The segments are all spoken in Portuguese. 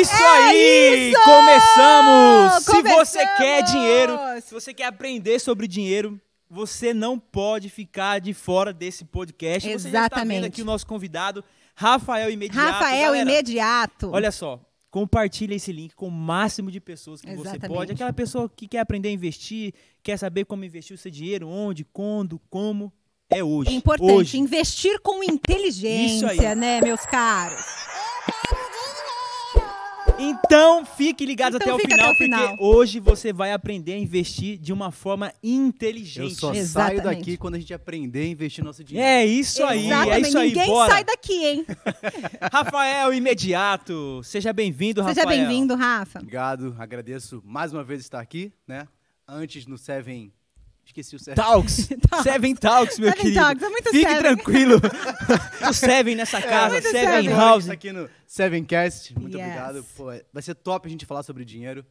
Isso É aí! isso! Começamos! Se Começamos! você quer dinheiro, se você quer aprender sobre dinheiro, você não pode ficar de fora desse podcast. Você já está vendo Exatamente. aqui o nosso convidado, Rafael Imediato. Rafael Galera, Imediato. Olha só, compartilha esse link com o máximo de pessoas que você Exatamente. pode. Aquela pessoa que quer aprender a investir, quer saber como investir o seu dinheiro, onde, quando, como, é hoje. É importante Hoje. investir com inteligência, né, meus caros? Então, fique ligado Então até o final, até o porque final. hoje você vai aprender a investir de uma forma inteligente. Eu só saio Exatamente. daqui quando a gente aprender a investir nosso dinheiro. É isso aí, Exatamente. é isso aí, Ninguém bora. sai daqui, hein? Rafael Imediato, seja bem-vindo, Rafael. Seja bem-vindo, Rafa. Obrigado, agradeço mais uma vez estar aqui, né? Antes no Seven. Esqueci o Seven. Talks, Seven Talks, meu Seven querido. Talks, é muito Fique Seven. tranquilo. o Seven nessa casa, muito Seven Seven. House. Está aqui no Sevencast. Muito Yes. obrigado. Pô, vai ser top a gente falar sobre dinheiro.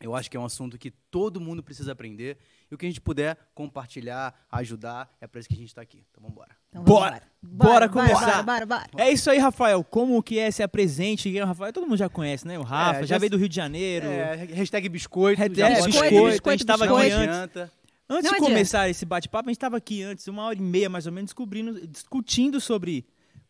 Eu acho que é um assunto que todo mundo precisa aprender. E o que a gente puder compartilhar, ajudar, é para isso que a gente está aqui. Então vamos embora. Então, Bora. Bora começar. Bora, bora, bora. É isso aí, Rafael. Como que é ser presente? Quem é o Rafael? Todo mundo já conhece, né? O Rafa, É, já já veio do Rio de Janeiro. É, hashtag biscoito. Hashtag pode biscoito, seguir. biscoito, a gente tava Não aqui antes. Antes Não de adianta. começar esse bate-papo, a gente estava aqui antes, uma hora e meia mais ou menos, descobrindo, discutindo sobre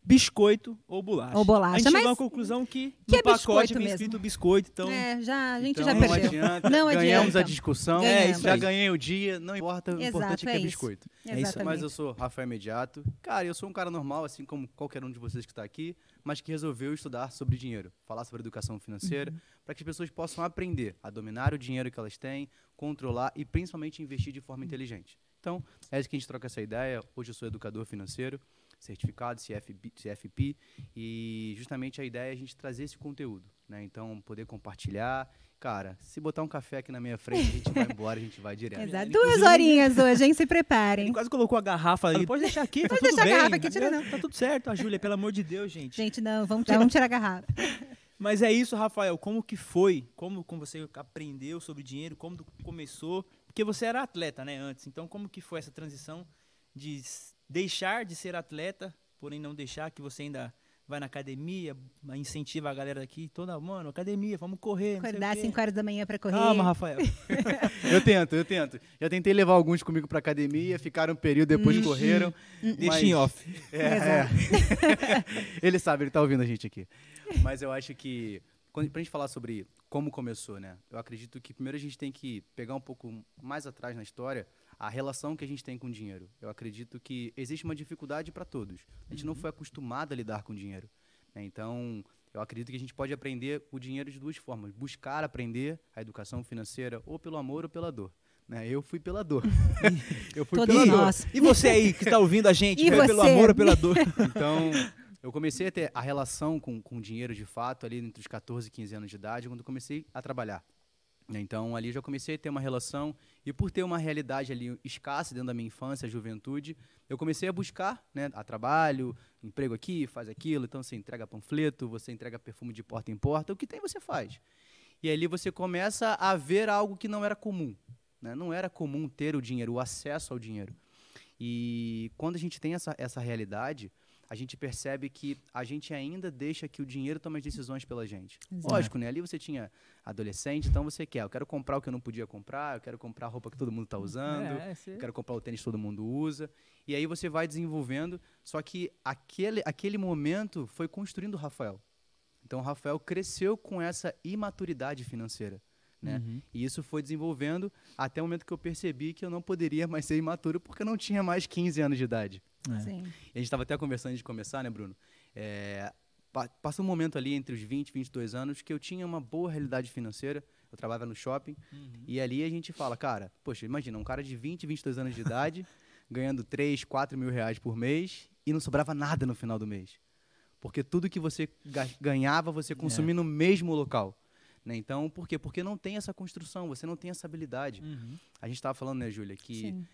biscoito ou bolacha. Ou bolacha, A gente chegou à conclusão que, que no é pacote biscoito vem mesmo. escrito biscoito, então... É, já, a gente Então, já não perdeu. adianta. Não Ganhamos adianta. a discussão. É isso já ganhei o dia, não importa. O Exato, importante é que é é isso. biscoito. É isso. Mas eu sou Rafael Imediato. Cara, eu sou um cara normal, assim como qualquer um de vocês que está aqui, mas que resolveu estudar sobre dinheiro, falar sobre educação financeira, Uhum. para que as pessoas possam aprender a dominar o dinheiro que elas têm, controlar e principalmente investir de forma inteligente. Então, é isso que a gente troca essa ideia. Hoje eu sou educador financeiro, certificado CFP, CFP e justamente a ideia é a gente trazer esse conteúdo, né? Então, poder compartilhar. Cara, se botar um café aqui na minha frente, a gente vai embora, a gente vai direto. Exato. Ele, Duas horinhas hoje, hein? Se Ele preparem. quase colocou a garrafa ali. Pode deixar aqui, tá Pode tudo deixar a bem. garrafa aqui, tira não. Tá tudo certo, a Júlia, pelo amor de Deus, gente. Gente, não, vamos tirar, vamos tirar a garrafa. Mas é isso, Rafael. Como que foi? Como, como você aprendeu sobre dinheiro? Como começou? Porque você era atleta, né, antes. Então, como que foi essa transição de deixar de ser atleta, porém não deixar que você ainda vai na academia, incentiva a galera aqui, toda, mano, academia, vamos correr, Acordar às quê. 5 horas da manhã pra correr. Calma, Rafael. Eu tento, eu tento. Já tentei levar alguns comigo pra academia, ficaram um período, depois Ixi. correram. Deixa mas- em off. É, é. ele sabe, ele tá ouvindo a gente aqui. Mas eu acho que, quando, pra gente falar sobre como começou, né? Eu acredito que primeiro a gente tem que pegar um pouco mais atrás na história a relação que a gente tem com o dinheiro. Eu acredito que existe uma dificuldade para todos. A gente não foi acostumado a lidar com dinheiro. né? Então, eu acredito que a gente pode aprender o dinheiro de duas formas: buscar aprender a educação financeira ou pelo amor ou pela dor. né? Eu fui pela dor. eu fui Todos pela dor. nós. E você aí que tá ouvindo a gente, foi pelo você? amor ou pela dor? Então, eu comecei a ter a relação com, com dinheiro de fato ali entre os 14 e 15 anos de idade, quando comecei a trabalhar. Né? Então, ali já comecei a ter uma relação, e por ter uma realidade ali escassa dentro da minha infância, juventude, eu comecei a buscar, né, a trabalho, emprego aqui, faz aquilo, então você entrega panfleto, você entrega perfume de porta em porta, o que tem você faz. E ali você começa a ver algo que não era comum. Né? Não era comum ter o dinheiro, o acesso ao dinheiro. E quando a gente tem essa, essa realidade, a gente percebe que a gente ainda deixa que o dinheiro tome as decisões pela gente. Exato. Lógico, né? Ali você tinha adolescente, então você quer, eu quero comprar o que eu não podia comprar, eu quero comprar a roupa que todo mundo está usando, É, eu quero comprar o tênis que todo mundo usa. E aí você vai desenvolvendo, só que aquele, aquele momento foi construindo o Rafael. Então o Rafael cresceu com essa imaturidade financeira. Né? Uhum. E isso foi desenvolvendo até o momento que eu percebi que eu não poderia mais ser imaturo porque eu não tinha mais 15 anos de idade. É. Sim. E a gente estava até conversando antes de começar, né, Bruno? É, pa- passou um momento ali entre os 20 e 22 anos que eu tinha uma boa realidade financeira. Eu trabalhava no shopping. E ali a gente fala, cara, poxa, imagina, um cara de 20, 22 anos de idade, ganhando 3, 4 mil reais por mês e não sobrava nada no final do mês. Porque tudo que você ga- ganhava, você consumia no mesmo local. Né? Então, por quê? Porque não tem essa construção, você não tem essa habilidade. Uhum. A gente estava falando, né, Júlia, que Sim.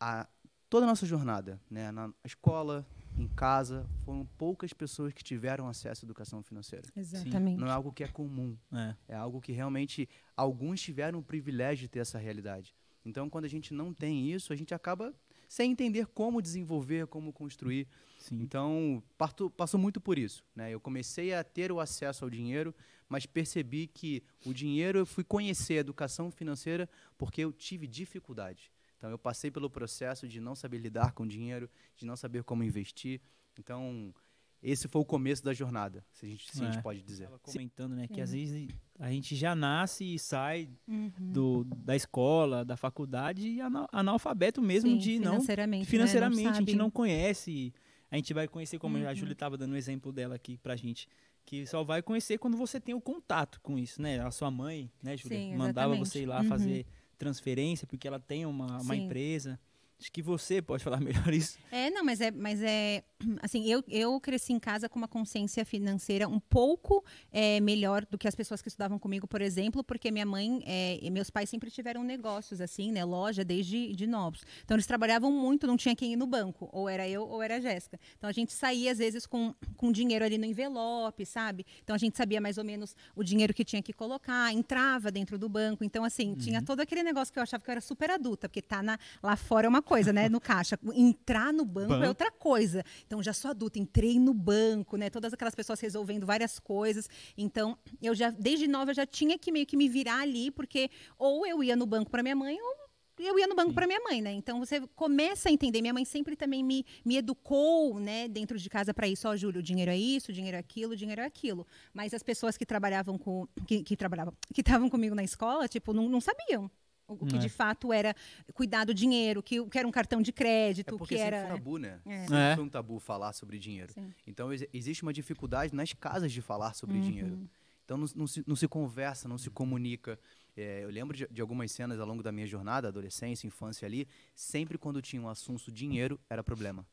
a, toda a nossa jornada, né, na escola, em casa, foram poucas pessoas que tiveram acesso à educação financeira. Exatamente. Não é algo que é comum, É. é algo que realmente alguns tiveram o privilégio de ter essa realidade. Então, quando a gente não tem isso, a gente acaba sem entender como desenvolver, como construir. Sim. Então, parto- passou muito por isso. Né? Eu comecei a ter o acesso ao dinheiro, mas percebi que o dinheiro eu fui conhecer a educação financeira porque eu tive dificuldade. Então eu passei pelo processo de não saber lidar com dinheiro, de não saber como investir. Então esse foi o começo da jornada, se a gente, se a gente É. pode dizer. Tava comentando, né, que às vezes a gente já nasce e sai Uhum. do, da escola, da faculdade, ana- analfabeto mesmo Sim, de não financeiramente, né? Não a gente sabe. não conhece. A gente vai conhecer, como a Uhum. Júlia estava dando um exemplo dela aqui pra gente, que só vai conhecer quando você tem o contato com isso, né? A sua mãe, né, Júlia, mandava você ir lá Uhum. fazer transferência porque ela tem uma, uma empresa. Acho que você pode falar melhor isso. É, não, mas é, mas é assim, eu, eu cresci em casa com uma consciência financeira um pouco é, melhor do que as pessoas que estudavam comigo, por exemplo, porque minha mãe é, e meus pais sempre tiveram negócios, assim, né, loja desde de novos. Então eles trabalhavam muito, não tinha quem ir no banco, ou era eu ou era a Jéssica. Então a gente saía às vezes com, com dinheiro ali no envelope, sabe? Então a gente sabia mais ou menos o dinheiro que tinha que colocar, entrava dentro do banco. Então assim, tinha todo aquele negócio que eu achava que eu era super adulta, porque tá na, lá fora é uma coisa, né, no caixa. Entrar no banco, Banco. é outra coisa. Então, já sou adulta, entrei no banco, né? Todas aquelas pessoas resolvendo várias coisas. Então, eu já, desde nova, eu já tinha que meio que me virar ali, porque ou eu ia no banco para minha mãe, ou eu ia no banco para minha mãe, né? Então você começa a entender. Minha mãe sempre também me, me educou, né, dentro de casa para isso. Ó, Júlio, o dinheiro é isso, dinheiro é aquilo, dinheiro é aquilo. Mas as pessoas que trabalhavam com que, que trabalhavam, que estavam comigo na escola, tipo, não, não sabiam. O que É. de fato era cuidar do dinheiro, que, o que era um cartão de crédito, É porque que sempre era. foi tabu, né? É. Sempre É. foi um tabu falar sobre dinheiro. Sim. Então ex- existe uma dificuldade nas casas de falar sobre Uhum. dinheiro. Então não, não se, não se conversa, não se comunica. É, eu lembro de, de algumas cenas ao longo da minha jornada, adolescência, infância ali, sempre quando tinha um assunto dinheiro, era problema.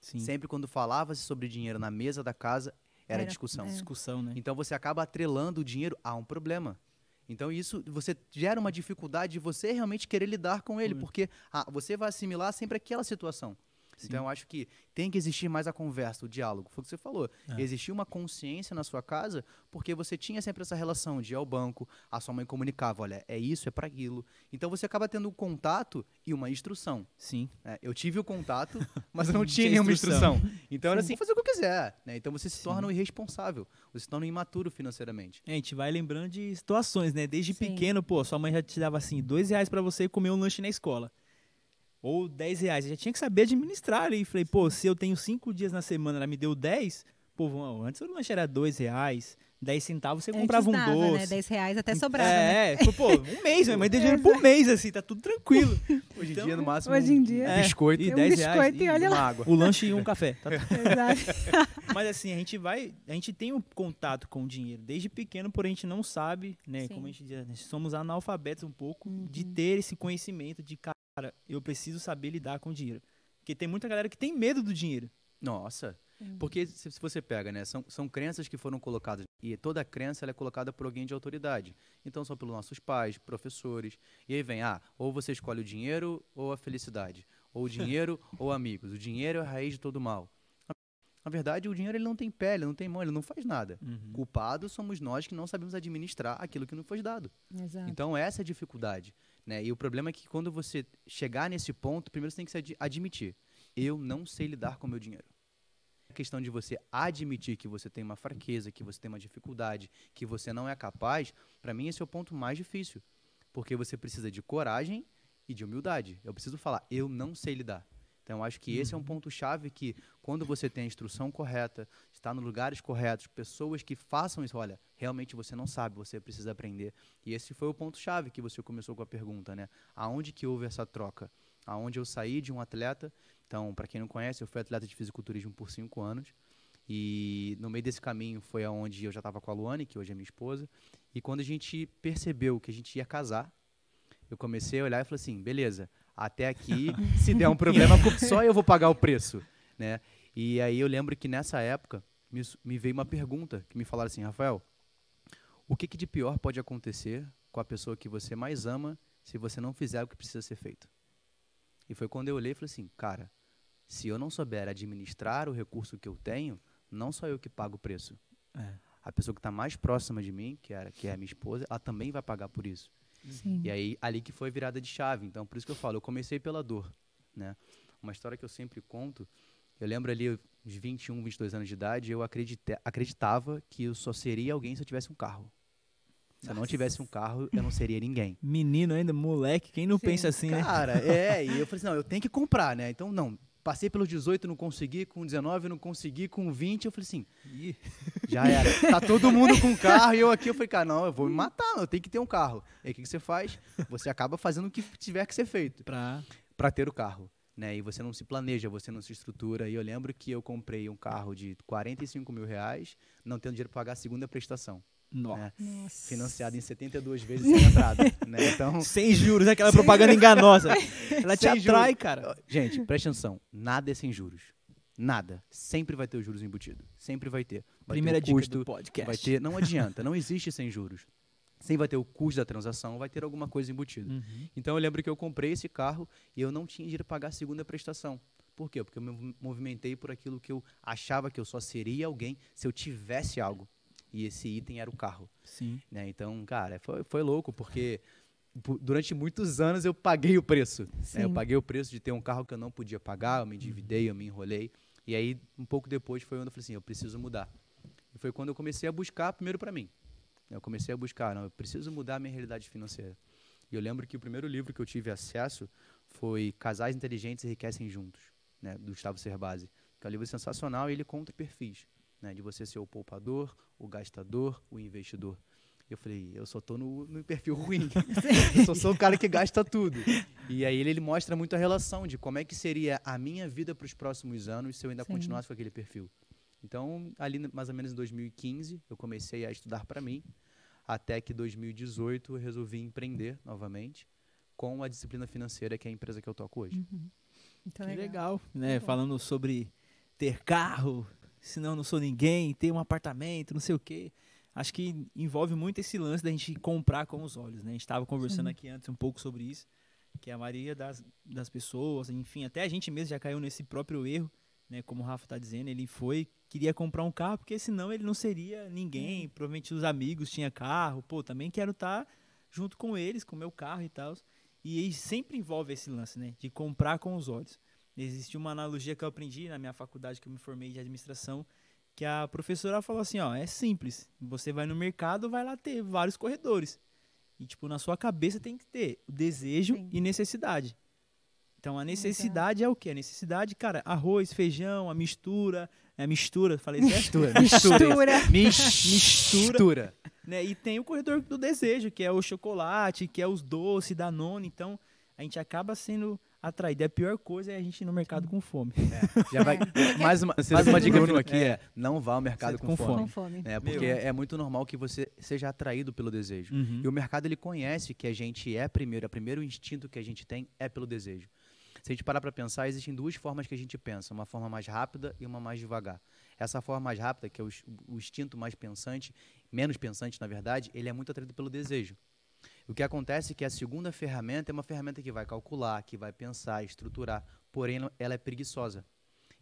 Sim. Sempre quando falava-se sobre dinheiro na mesa da casa, era, Era, discussão. é. Discussão, né? Então você acaba atrelando o dinheiro a um problema. Então isso você gera uma dificuldade de você realmente querer lidar com ele, Hum. porque ah, você vai assimilar sempre aquela situação. Sim. Então eu acho que tem que existir mais a conversa, o diálogo. Foi o que você falou. É. Existia uma consciência na sua casa porque você tinha sempre essa relação de ir ao banco, a sua mãe comunicava, olha, é isso, é para aquilo. Então você acaba tendo um contato e uma instrução. Sim. né? Eu tive o contato, mas eu não Tinha tinha nenhuma instrução. instrução. Então era assim, fazer o que eu quiser. Né? Então você se torna um irresponsável, você se torna um imaturo financeiramente. É, A gente vai lembrando de situações, né? Desde Sim. pequeno, pô, sua mãe já te dava assim, dois reais pra você comer um lanche na escola. Ou dez reais. Eu já tinha que saber administrar ali. Falei, pô, se eu tenho cinco dias na semana, ela me deu dez, pô, vamos- antes o lanche era dois reais, dez centavos, você Antes comprava um dava, doce. Né? 10 reais até sobrava. né? É, é, pô, um mês, minha mãe deu dinheiro por mês, assim, tá tudo tranquilo. Hoje em Então, dia, no máximo, hoje em um dia- É, biscoito e e um 10 reais, biscoito e olha uma lá. água. O lanche e um café. Tá Exato. Mas assim, a gente vai, a gente tem um contato com o dinheiro desde pequeno, porém a gente não sabe, né? Sim. Como a gente diz, nós somos analfabetos um pouco de Uhum. ter esse conhecimento de, cara, eu preciso saber lidar com o dinheiro. Porque tem muita galera que tem medo do dinheiro. Nossa. Sim. Porque se, se você pega, né, são, são crenças que foram colocadas e toda crença ela é colocada por alguém de autoridade. Então são pelos nossos pais, professores. E aí vem, ah, ou você escolhe o dinheiro ou a felicidade, ou o dinheiro ou amigos. O dinheiro é a raiz de todo mal. Na verdade, o dinheiro ele não tem pele, não tem mão, ele não faz nada. Culpados somos nós que não sabemos administrar aquilo que nos foi dado. Exato. Então, essa é a dificuldade. Né? E o problema é que quando você chegar nesse ponto, primeiro você tem que se ad- admitir: eu não sei lidar com o meu dinheiro. A questão de você admitir que você tem uma fraqueza, que você tem uma dificuldade, que você não é capaz, para mim esse é o ponto mais difícil. Porque você precisa de coragem e de humildade. Eu preciso falar: eu não sei lidar. Então, acho que esse é um ponto-chave que, quando você tem a instrução correta, está nos lugares corretos, pessoas que façam isso, olha, realmente você não sabe, você precisa aprender. E esse foi o ponto-chave que você começou com a pergunta, né? Aonde que houve essa troca? Aonde eu saí de um atleta, então, para quem não conhece, eu fui atleta de fisiculturismo por cinco anos, e no meio desse caminho foi aonde eu já estava com a Luane, que hoje é minha esposa, e quando a gente percebeu que a gente ia casar, eu comecei a olhar e falei assim, beleza, até aqui, se der um problema, só eu vou pagar o preço, né? E aí eu lembro que nessa época me, me veio uma pergunta que me falaram assim, Rafael, o que, que de pior pode acontecer com a pessoa que você mais ama se você não fizer o que precisa ser feito? E foi quando eu olhei e falei assim, cara, se eu não souber administrar o recurso que eu tenho, não só eu que pago o preço. É. A pessoa que está mais próxima de mim, que, era, que é a minha esposa, ela também vai pagar por isso. Sim. E aí, ali que foi virada de chave. Então, por isso que eu falo, eu comecei pela dor, né? Uma história que eu sempre conto, Eu lembro ali, uns 21, 22 anos de idade, eu acredita- acreditava que eu só seria alguém se eu tivesse um carro. Se eu não tivesse um carro, eu não seria ninguém. Menino ainda, moleque, quem não Sim. pensa assim, né? Cara, é, e eu falei assim, não, eu tenho que comprar, né? Então, não, passei pelos 18, não consegui, com 19 não consegui, com 20 eu falei assim, Ih, já era. Tá todo mundo com carro e eu aqui, eu falei, cara, não, eu vou me matar, eu tenho que ter um carro. E aí o que, que você faz? Você acaba fazendo o que tiver que ser feito pra... para ter o carro. Né? E você não se planeja, você não se estrutura. E eu lembro que eu comprei um carro de 45 mil reais, não tendo dinheiro para pagar a segunda prestação. Nossa. né? Nossa. Financiado em 72 vezes sem entrada. né? Então, Sem juros, aquela propaganda enganosa. Ela te Sem atrai, juros. cara. Gente, preste atenção. Nada é sem juros. Nada. Sempre vai ter os juros embutidos. Sempre vai ter. Vai Primeira ter custo, do podcast. vai ter. Não adianta. Não existe sem juros. Sempre vai ter o custo da transação, vai ter alguma coisa embutida. Uhum. Então eu lembro que eu comprei esse carro e eu não tinha dinheiro para pagar a segunda prestação. Por quê? Porque eu me mov- movimentei por aquilo que eu achava que eu só seria alguém se eu tivesse algo. E esse item era o carro. Sim. né? Então, cara, foi, foi louco, porque durante muitos anos eu paguei o preço. né? Eu paguei o preço de ter um carro que eu não podia pagar, eu me endividei, eu me enrolei. E aí, um pouco depois, foi quando eu falei assim, eu preciso mudar. E foi quando eu comecei a buscar primeiro para mim. Eu comecei a buscar, não, eu preciso mudar a minha realidade financeira. E eu lembro que o primeiro livro que eu tive acesso foi Casais Inteligentes Enriquecem Juntos, né, do Gustavo Cerbasi. Que é um livro sensacional e ele conta perfis, né, de você ser o poupador, o gastador, o investidor. Eu falei, eu só tô no, no perfil ruim. eu só sou o cara que gasta tudo. E aí ele, ele mostra muito a relação de como é que seria a minha vida para os próximos anos se eu ainda Sim. continuasse com aquele perfil. Então, ali mais ou menos em 2015, eu comecei a estudar para mim, até que 2018 eu resolvi empreender novamente com a disciplina financeira que é a empresa que eu toco hoje. Muito Que legal, né? Falando sobre ter carro, senão eu não sou ninguém, ter um apartamento, não sei o quê. Acho que envolve muito esse lance da gente comprar com os olhos, né? A gente estava conversando Sim. aqui antes um pouco sobre isso, que a maioria das, das pessoas, enfim, até a gente mesmo já caiu nesse próprio erro, né? Como o Rafa tá dizendo, ele foi, queria comprar um carro, porque senão ele não seria ninguém, provavelmente os amigos tinham carro, pô, também quero estar junto com eles, com o meu carro e tal. E sempre envolve esse lance, né? De comprar com os olhos. Existe uma analogia que eu aprendi na minha faculdade que eu me formei de administração, que a professora falou assim, ó, é simples. Você vai no mercado, vai lá ter vários corredores. E tipo, na sua cabeça tem que ter o desejo Sim. e necessidade. Então a necessidade é o quê? A necessidade, cara, arroz, feijão, a mistura, é mistura, falei certo? Mistura, Mistura. Mistura. né? E tem o corredor do desejo, que é o chocolate, que é os doces, Danone. Então, a gente acaba sendo atraído. E a pior coisa é a gente ir no mercado com fome. Já vai, mais uma, mais uma dica Bruno aqui é, não vá ao mercado com, com fome. Com fome. É, porque Meu. é, é muito normal que você seja atraído pelo desejo. Uhum. E o mercado ele conhece que a gente é primeiro, o primeiro instinto que a gente tem é pelo desejo. Se a gente parar para pensar, existem duas formas que a gente pensa, uma forma mais rápida e uma mais devagar. Essa forma mais rápida, que é o, o instinto mais pensante, menos pensante na verdade, ele é muito atraído pelo desejo. O que acontece é que a segunda ferramenta é uma ferramenta que vai calcular, que vai pensar, estruturar, porém ela- é preguiçosa.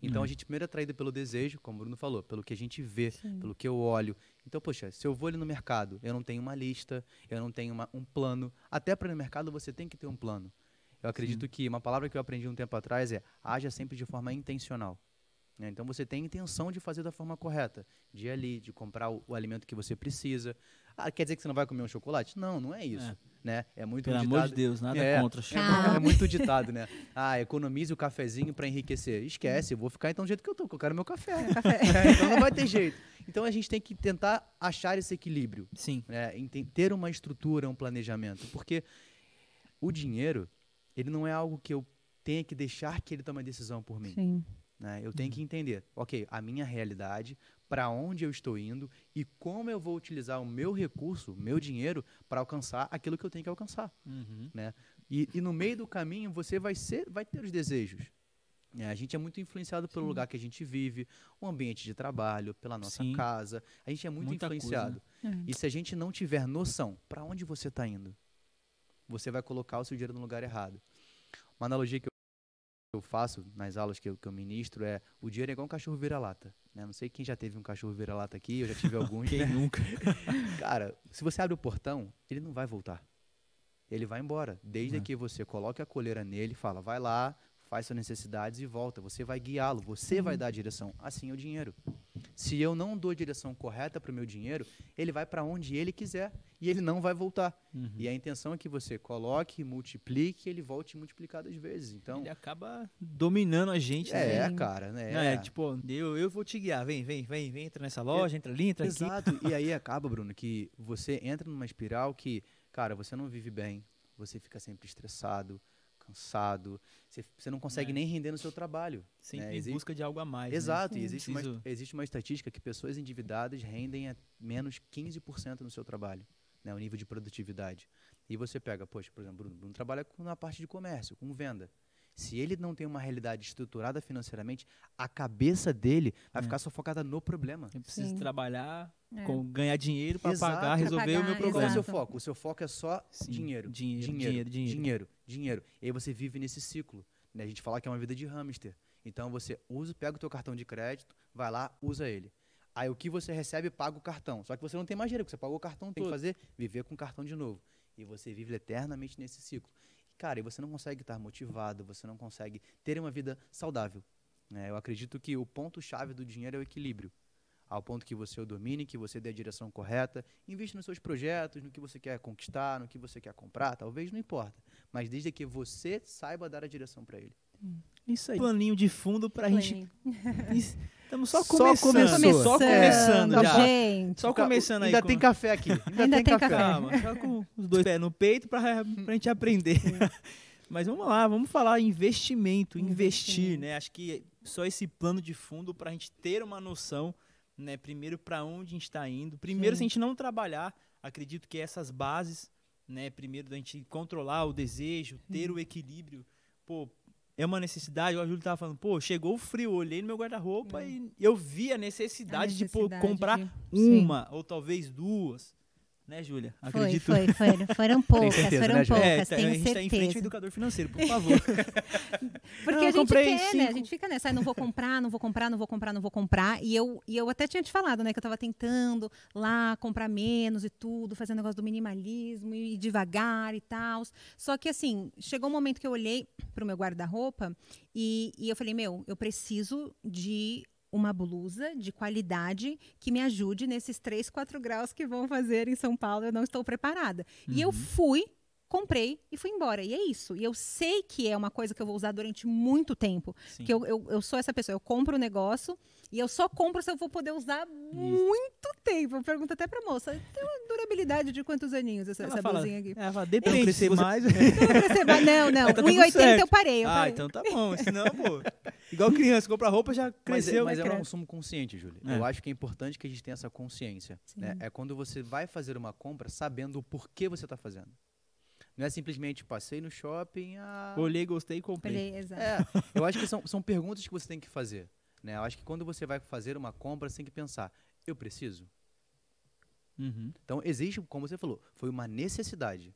Então Uhum. a gente primeiro é atraído pelo desejo, como o Bruno falou, pelo que a gente vê, Sim. pelo que eu olho. Então, poxa, se eu vou ali no mercado, eu não tenho uma lista, eu não tenho uma- um plano. Até para ir no mercado você tem que ter um plano. Eu acredito que uma palavra que eu aprendi um tempo atrás é haja sempre de forma intencional. né? Então você tem intenção de fazer da forma correta, de ir ali, de comprar o, o alimento que você precisa. Ah, quer dizer que você não vai comer um chocolate? Não, não é isso. É. Né? É muito Pelo um amor de ditado- Deus, nada É. contra. é, é muito ditado, né? Ah, economize o cafezinho para enriquecer. Esquece, eu vou ficar então do jeito que eu tô, que eu quero meu café. É, então não vai ter jeito. Então a gente tem que tentar achar esse equilíbrio, Sim. né? Ter uma estrutura, um planejamento, porque o dinheiro, ele não é algo que eu tenha que deixar que ele tome a decisão por mim. Sim. né? Eu tenho que entender, ok, a minha realidade, para onde eu estou indo e como eu vou utilizar o meu recurso, o meu dinheiro, para alcançar aquilo que eu tenho que alcançar. Uhum. E, e no meio do caminho você vai ser, vai ter os desejos. É, a gente é muito influenciado pelo lugar que a gente vive, o ambiente de trabalho, pela nossa Sim. casa. A gente é muito Muita coisa, influenciado. É. E se a gente não tiver noção para onde você está indo, você vai colocar o seu dinheiro no lugar errado. Uma analogia que eu eu faço nas aulas que eu, que eu ministro é o dinheiro é igual um cachorro vira-lata. Né? Não sei quem já teve um cachorro vira-lata aqui, eu já tive alguns. Quem né? nunca? Cara, se você abre o portão, ele não vai voltar. Ele vai embora. Desde É. que você coloque a coleira nele, fala, vai lá, faz suas necessidades e volta. Você vai guiá-lo, você vai dar a direção. Assim é o dinheiro. Se eu não dou a direção correta para o meu dinheiro, ele vai para onde ele quiser e ele não vai voltar. Uhum. E a intenção é que você coloque, multiplique, ele volte multiplicadas vezes. Então, Ele acaba dominando a gente. né? é, Sim. cara, né? Não, é tipo, eu, eu vou te guiar. Vem, vem, vem, vem, entra nessa loja, entra ali, entra aqui. Exato. E aí acaba, Bruno, que você entra numa espiral que, cara, você não vive bem, você fica sempre estressado, cansado, você, você não consegue É. nem render no seu trabalho. Sempre né? em Exi- busca de algo a mais. né? Exato, e Sim. existe uma, Preciso- existe uma estatística que pessoas endividadas rendem a menos 15% no seu trabalho, né, o nível de produtividade. E você pega, poxa, por exemplo, Bruno, Bruno trabalha com, na parte de comércio, com venda. Se ele não tem uma realidade estruturada financeiramente, a cabeça dele vai É. ficar sufocada no problema. Eu preciso Sim. trabalhar, É. com, ganhar dinheiro para pagar, Pra resolver o meu pagar, Qual é o problema. seu foco? O seu foco é só Sim, dinheiro, dinheiro, dinheiro, dinheiro, dinheiro. dinheiro, dinheiro. E aí você vive nesse ciclo. Né? A gente fala que é uma vida de hamster. Então você usa, pega o teu cartão de crédito, vai lá, usa ele. Aí o que você recebe, paga o cartão. Só que você não tem mais dinheiro, porque você pagou o cartão, tem que fazer, viver com o cartão de novo. E você vive eternamente nesse ciclo. E, cara, e você não consegue estar motivado, você não consegue ter uma vida saudável. né? Eu acredito que o ponto-chave do dinheiro é o equilíbrio. Ao ponto que você o domine, que você dê a direção correta, investe nos seus projetos, no que você quer conquistar, no que você quer comprar, talvez não importa. Mas desde que você saiba dar a direção para ele. Isso aí. Planinho de fundo pra gente. Estamos só Só começando. começando. Só começando Tá já. gente. Só começando aí. Ainda com- tem café aqui. Ainda, Ainda tem, tem café. café. Calma, só com os dois pés no peito pra, pra gente aprender. Mas vamos lá, vamos falar investimento, investir, Investimento. né? Acho que só esse plano de fundo pra gente ter uma noção, né? Primeiro para onde a gente está indo. Primeiro, Sim. se a gente não trabalhar, acredito que essas bases, né? Primeiro da gente controlar o desejo, ter o equilíbrio, pô, é uma necessidade. O Júlio tava falando, pô, chegou o frio, olhei no meu guarda-roupa e eu vi a necessidade, de pô, necessidade comprar de- Sim. uma ou talvez duas. Né, Júlia? Foi, Acredito. foi, foi, foram poucas, certeza, foram né, Júlia? É, poucas, tá- tenho a gente tá em frente ao certeza. educador financeiro, por favor. Porque Não, a gente quer, né? A cinco. gente fica nessa, ai, não vou comprar, não vou comprar, não vou comprar, não vou comprar. E eu, e eu até tinha te falado, né, que eu tava tentando lá comprar menos e tudo, fazer negócio do minimalismo e devagar e tal. Só que assim, chegou um momento que eu olhei pro meu guarda-roupa e, e eu falei, meu, eu preciso de uma blusa de qualidade que me ajude nesses 3, 4 graus que vão fazer em São Paulo. Eu não estou preparada. E eu fui, comprei e fui embora. E é isso. E eu sei que é uma coisa que eu vou usar durante muito tempo. Sim. Que eu, eu, eu sou essa pessoa. Eu compro o negócio e eu só compro se eu vou poder usar muito tempo. Eu pergunto até pra moça, tem uma durabilidade de quantos aninhos essa, Ela essa fala, blusinha aqui? ela fala, depende, mais... Não crescer mais. Não, não. Aí tá tudo 1,80 certo. eu parei. Eu ah, parei. então tá bom, senão, pô... Igual criança, compra roupa, já Mas, é, cresceu. mas né, é um consumo consciente, Júlia. É. Eu acho que é importante que a gente tenha essa consciência. Né? É quando você vai fazer uma compra sabendo o porquê você está fazendo. Não é simplesmente passei no shopping. Ah, Olhei, gostei e comprei. Exato. É, eu acho que são, são perguntas que você tem que fazer. Né? Eu acho que quando você vai fazer uma compra, você tem que pensar: eu preciso? Uhum. Então, existe, como você falou, foi uma necessidade.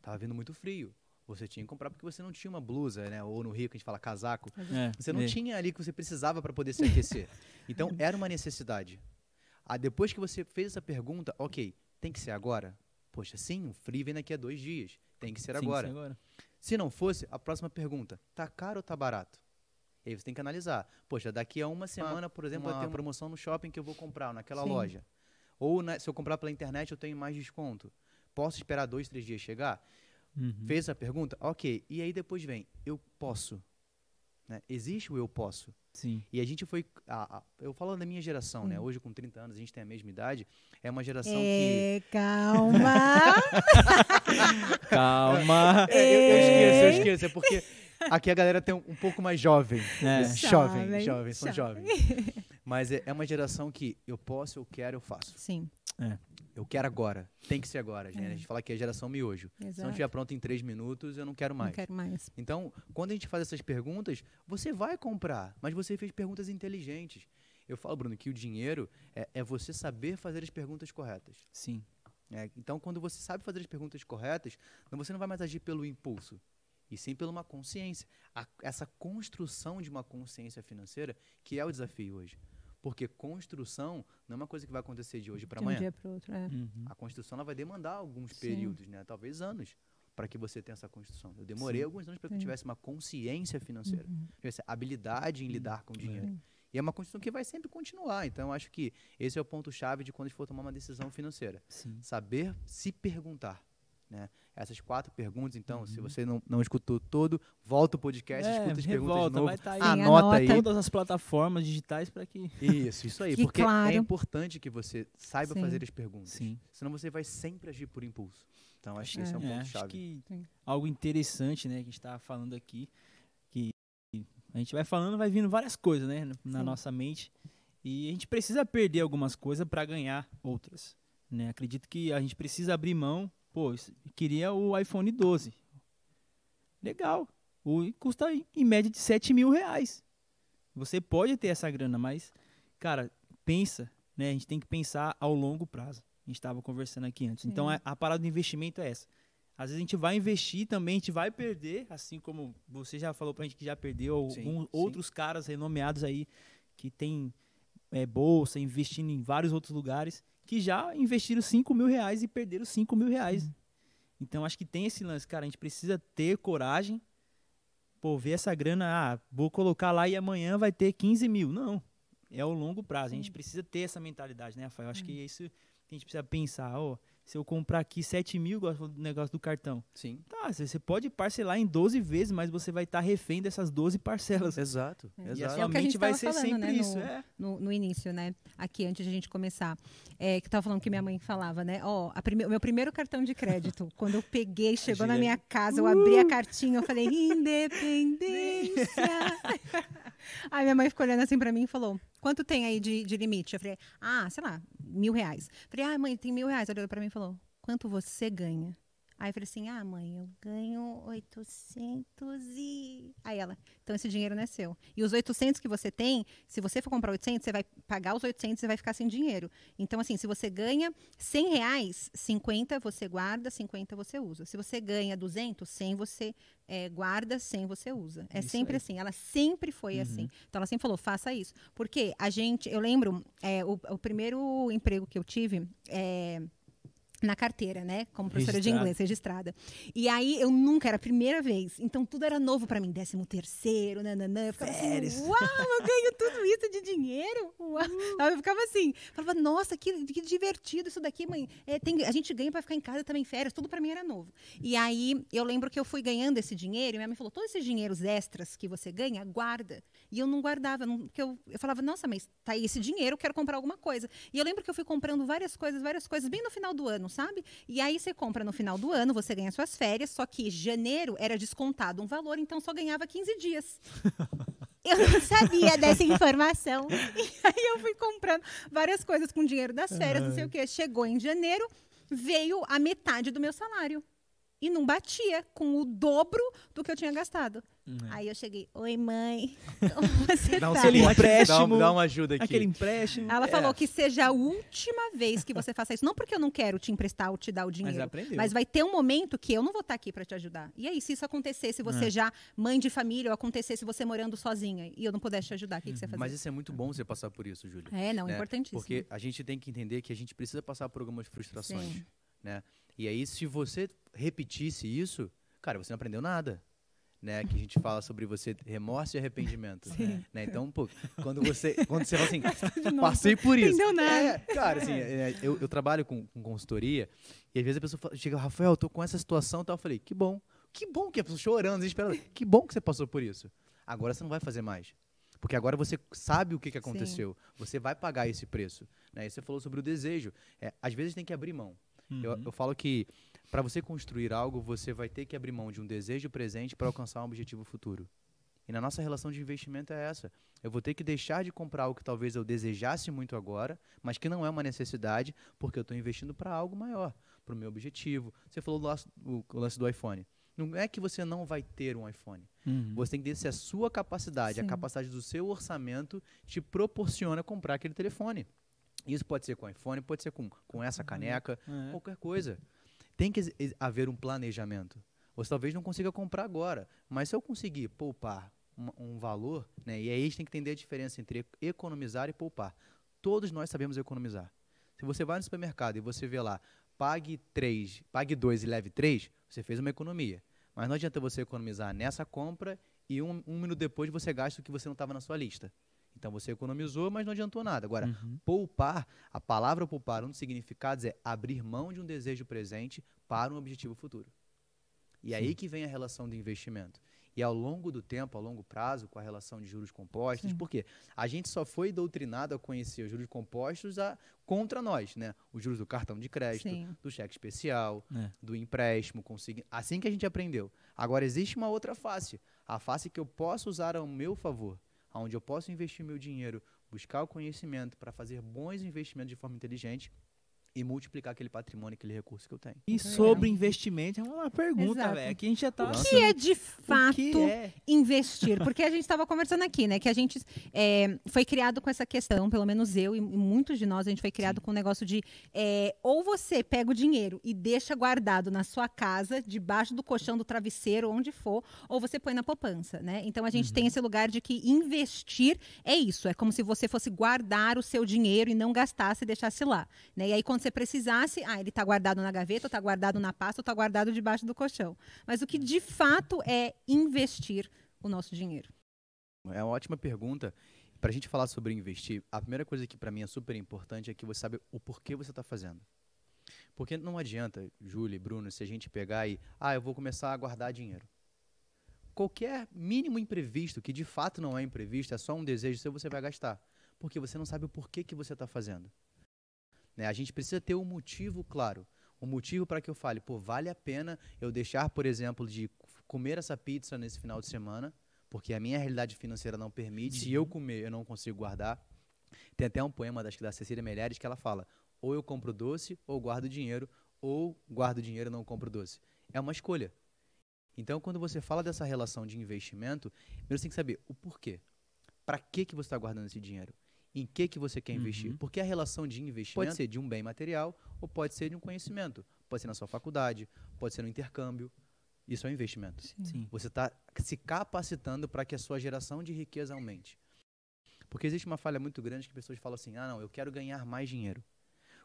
Tava vindo muito frio. Você tinha que comprar porque você não tinha uma blusa, né? Ou no Rio, que a gente fala casaco. É, Você não é. tinha ali que você precisava para poder se aquecer. Então, era uma necessidade. Ah, depois que você fez essa pergunta, ok, tem que ser agora? Poxa, sim, o frio vem daqui a dois dias. Tem que ser Sim, agora. sim, agora. Se não fosse, a próxima pergunta: tá caro ou tá barato? E aí você tem que analisar. Poxa, daqui a uma semana, por exemplo, vai uma- ter uma promoção no shopping que eu vou comprar, naquela Sim. loja. Ou na- se eu comprar pela internet, eu tenho mais desconto. Posso esperar dois, três dias chegar? Uhum. Fez essa pergunta? Ok. E aí depois vem, eu posso. Né? Existe o eu posso. Sim. E a gente foi. a- a- eu falo da minha geração, Hum. né? Hoje, com 30 anos, a gente tem a mesma idade. É uma geração que. É, calma. Calma. É, eu, eu esqueço, eu esqueço. É porque aqui a galera tem um, um pouco mais jovem. É. Jovem, Jovem, jovem, são jovem. jovens. Mas é, é uma geração que eu posso, eu quero, eu faço. Sim, Eu quero agora. Tem que ser agora, gente. É. A gente fala que é geração miojo. Se não exato. estiver pronto em três minutos, eu não quero Não mais. quero mais. Então, quando a gente faz essas perguntas, você vai comprar, mas você fez perguntas inteligentes. Eu falo, Bruno, que o dinheiro é, é você saber fazer as perguntas corretas. Sim. É, então, quando você sabe fazer as perguntas corretas, não, você não vai mais agir pelo impulso, e sim pela uma consciência. A- essa construção de uma consciência financeira que é o desafio hoje. Porque construção não é uma coisa que vai acontecer de hoje para De um amanhã. dia pro outro. É. Uhum. A construção ela vai demandar alguns Sim. períodos, né? talvez anos, para que você tenha essa construção. Eu demorei Sim. alguns anos para que eu tivesse uma consciência financeira, Uhum. tivesse habilidade em lidar com o dinheiro. E é uma construção que vai sempre continuar. Então, eu acho que esse é o ponto-chave de quando a gente for tomar uma decisão financeira. Sim. Saber se perguntar. Né? Essas quatro perguntas, então, se Uhum. você não, não escutou todo, volta o podcast, É, escuta as perguntas revolta, de novo. vai tá aí. Anota anota. aí. Todas as plataformas digitais para que. Isso, isso aí. Que porque é claro. importante que você saiba Sim. fazer as perguntas. Sim. Senão você vai sempre agir por impulso. Então, acho que esse é um É, acho ponto-chave. que Sim. algo interessante, né, que a gente tava falando aqui, que a gente vai falando, vai vindo várias coisas, né, na Sim. nossa mente, e a gente precisa perder algumas coisas para ganhar outras, né? Acredito que a gente precisa abrir mão, pô, queria o iPhone 12. Legal. O custa em média de 7 mil reais. Você pode ter essa grana, mas, cara, pensa, né? A gente tem que pensar ao longo prazo. A gente estava conversando aqui antes. Então, Sim. a, a parada do investimento é essa. Às vezes a gente vai investir também, a gente vai perder, assim como você já falou pra gente que já perdeu, Sim, alguns sim. outros caras renomeados aí que tem é, bolsa, investindo em vários outros lugares, que já investiram 5 mil reais e perderam 5 mil reais. Então acho que tem esse lance, cara, a gente precisa ter coragem, pô, ver essa grana, ah, vou colocar lá e amanhã vai ter 15 mil. Não, é o longo prazo, a gente precisa ter essa mentalidade, né, Rafael? Acho que é isso que a gente precisa pensar, ó, se eu comprar aqui 7 mil, igual do negócio do cartão, Sim. tá, você pode parcelar em 12 vezes, mas você vai estar refém dessas 12 parcelas. Exato. É. E a Exato. sua É a mente gente vai ser falando, sempre né, isso, no- é. no, no início, né? Aqui, antes de a gente começar. É, que tava falando que minha mãe falava, né? Ó, a prime- o meu primeiro cartão de crédito, quando eu peguei, chegou na minha casa, eu abri a cartinha, eu falei, independência. aí minha mãe ficou olhando assim pra mim e falou, quanto tem aí de, de limite? Eu falei, ah, sei lá, mil reais. Falei, ah, mãe, tem mil reais. Ela olhou pra mim e falou, quanto você ganha? Aí eu falei assim, ah, mãe, eu ganho 800 e... Aí ela, então esse dinheiro não é seu. E os 800 que você tem, se você for comprar 800, você vai pagar os 800 e vai ficar sem dinheiro. Então, assim, se você ganha 100 reais, 50 você guarda, 50 você usa. Se você ganha 200, 100 você eh, guarda, 100 você usa. É Isso sempre aí. assim. Ela sempre foi assim. Então, ela sempre falou, faça isso. Porque a gente, eu lembro, eh, o, o primeiro emprego que eu tive, eh, na carteira, né? Como professora de Registrada. inglês, registrada. E aí eu nunca, era a primeira vez. Então tudo era novo pra mim. Décimo terceiro, nananã. Eu ficava Férias. assim, uau, eu ganho tudo isso de dinheiro. Uau. Aí Eu ficava assim, falava, nossa, que, que divertido isso daqui, mãe. É, tem- a gente ganha pra ficar em casa também, férias, tudo pra mim era novo. E aí eu lembro que eu fui ganhando esse dinheiro, e minha mãe falou: todos esses dinheiros extras que você ganha, guarda. E eu não guardava, não, porque eu, eu falava, nossa, mas tá aí esse dinheiro, eu quero comprar alguma coisa. E eu lembro que eu fui comprando várias coisas, várias coisas, bem no final do ano, sabe? E aí você compra no final do ano, você ganha suas férias, só que janeiro era descontado um valor, então só ganhava 15 dias. Eu não sabia dessa informação. E aí eu fui comprando várias coisas com dinheiro das férias, não sei o quê. Chegou em janeiro, veio a metade do meu salário. E não batia com o dobro do que eu tinha gastado. Aí eu cheguei, oi mãe, como você Dá um tá? Aquele empréstimo, dá, um- dá uma ajuda aqui. Aquele empréstimo. Ela É. falou que seja a última vez que você faça isso. Não porque eu não quero te emprestar ou te dar o Mas dinheiro. aprendeu. Mas vai ter um momento que eu não vou estar aqui para te ajudar. E aí, se isso acontecesse, você É. já mãe de família, ou acontecesse você morando sozinha e eu não pudesse te ajudar, o que, que você Uhum. fazia? Mas isso é muito bom você passar por isso, Júlia. É, não, é né? importantíssimo. Porque a gente tem que entender que a gente precisa passar por algumas frustrações, Sim. né? E aí, se você repetisse isso, cara, você não aprendeu nada. Né, que a gente fala sobre você remorso e arrependimento, Sim. né? Então, pô, quando você, quando você fala assim, novo. passei por isso. Entendeu nada. É, cara, assim, é, eu, eu trabalho com, com consultoria e às vezes a pessoa fala, chega, Rafael, eu tô com essa situação e tal. Eu falei, que bom, que bom que a pessoa chorando, desesperada. Que bom que você passou por isso. Agora você não vai fazer mais. Porque agora você sabe o que, que aconteceu. Você vai pagar esse preço. Né? E você falou sobre o desejo. É, às vezes tem que abrir mão. Eu, Uhum. eu falo que para você construir algo, você vai ter que abrir mão de um desejo presente para alcançar um objetivo futuro. E na nossa relação de investimento é essa. Eu vou ter que deixar de comprar algo que talvez eu desejasse muito agora, mas que não é uma necessidade, porque eu estou investindo para algo maior, para o meu objetivo. Você falou do lance, o, o lance do iPhone. Não é que você não vai ter um iPhone. Uhum. Você tem que ter se a sua capacidade, a Sim. capacidade do seu orçamento te proporciona comprar aquele telefone. Isso pode ser com iPhone, pode ser com, com essa caneca, É. qualquer coisa. Tem que haver um planejamento. Você talvez não consiga comprar agora, mas se eu conseguir poupar um, um valor, né, e aí a gente tem que entender a diferença entre economizar e poupar. Todos nós sabemos economizar. Se você vai no supermercado e você vê lá, pague três, pague dois e leve três, Você fez uma economia. Mas não adianta você economizar nessa compra e um, um minuto depois você gasta o que você não estava na sua lista. Então você economizou, mas não adiantou nada. Agora, Uhum. poupar, a palavra poupar, um dos significados é abrir mão de um desejo presente para um objetivo futuro. E aí que vem a relação do investimento. E ao longo do tempo, ao longo prazo, com a relação de juros compostos, Sim. porque a gente só foi doutrinado a conhecer os juros compostos a, contra nós, né? Os juros do cartão de crédito, Sim. do cheque especial, É. do empréstimo, consign... assim que a gente aprendeu. Agora existe uma outra face, a face que eu posso usar ao meu favor, onde eu posso investir meu dinheiro, buscar o conhecimento para fazer bons investimentos de forma inteligente e multiplicar aquele patrimônio, aquele recurso que eu tenho. E sobre investimento, é uma pergunta, velho. Que a gente já tá. O que é de fato é? investir? Porque a gente estava conversando aqui, né? Que a gente é, foi criado com essa questão, pelo menos eu e muitos de nós, a gente foi criado com o negócio de é, ou você pega o dinheiro e deixa guardado na sua casa, debaixo do colchão, do travesseiro, onde for, ou você põe na poupança, né? Então a gente tem esse lugar de que investir é isso, é como se você fosse guardar o seu dinheiro e não gastasse e deixasse lá, né? E aí quando você precisasse, ah, ele está guardado na gaveta, está guardado na pasta, está guardado debaixo do colchão. Mas o que de fato é investir o nosso dinheiro? É uma ótima pergunta. Para a gente falar sobre investir, a primeira coisa que para mim é super importante é que você sabe o porquê você está fazendo. Porque não adianta, Júlia Bruno, se a gente pegar e, ah, eu vou começar a guardar dinheiro. Qualquer mínimo imprevisto, que de fato não é imprevisto, é só um desejo seu, você vai gastar. Porque você não sabe o porquê que você está fazendo. Né? A gente precisa ter um motivo claro. Um motivo para que eu fale, pô, vale a pena eu deixar, por exemplo, de comer essa pizza nesse final de semana, porque a minha realidade financeira não permite. Se eu comer, eu não consigo guardar. Tem até um poema acho que da Cecília Melheres que ela fala: ou eu compro doce, ou guardo dinheiro, ou guardo dinheiro e não compro doce. É uma escolha. Então, quando você fala dessa relação de investimento, primeiro você tem que saber o porquê. Para que, que você está guardando esse dinheiro? Em que, que você quer investir? Uhum. Porque a relação de investimento pode ser de um bem material ou pode ser de um conhecimento. Pode ser na sua faculdade, pode ser no intercâmbio. Isso é um investimento. Sim. Você está se capacitando para que a sua geração de riqueza aumente. Porque existe uma falha muito grande que pessoas falam assim: ah, não, eu quero ganhar mais dinheiro.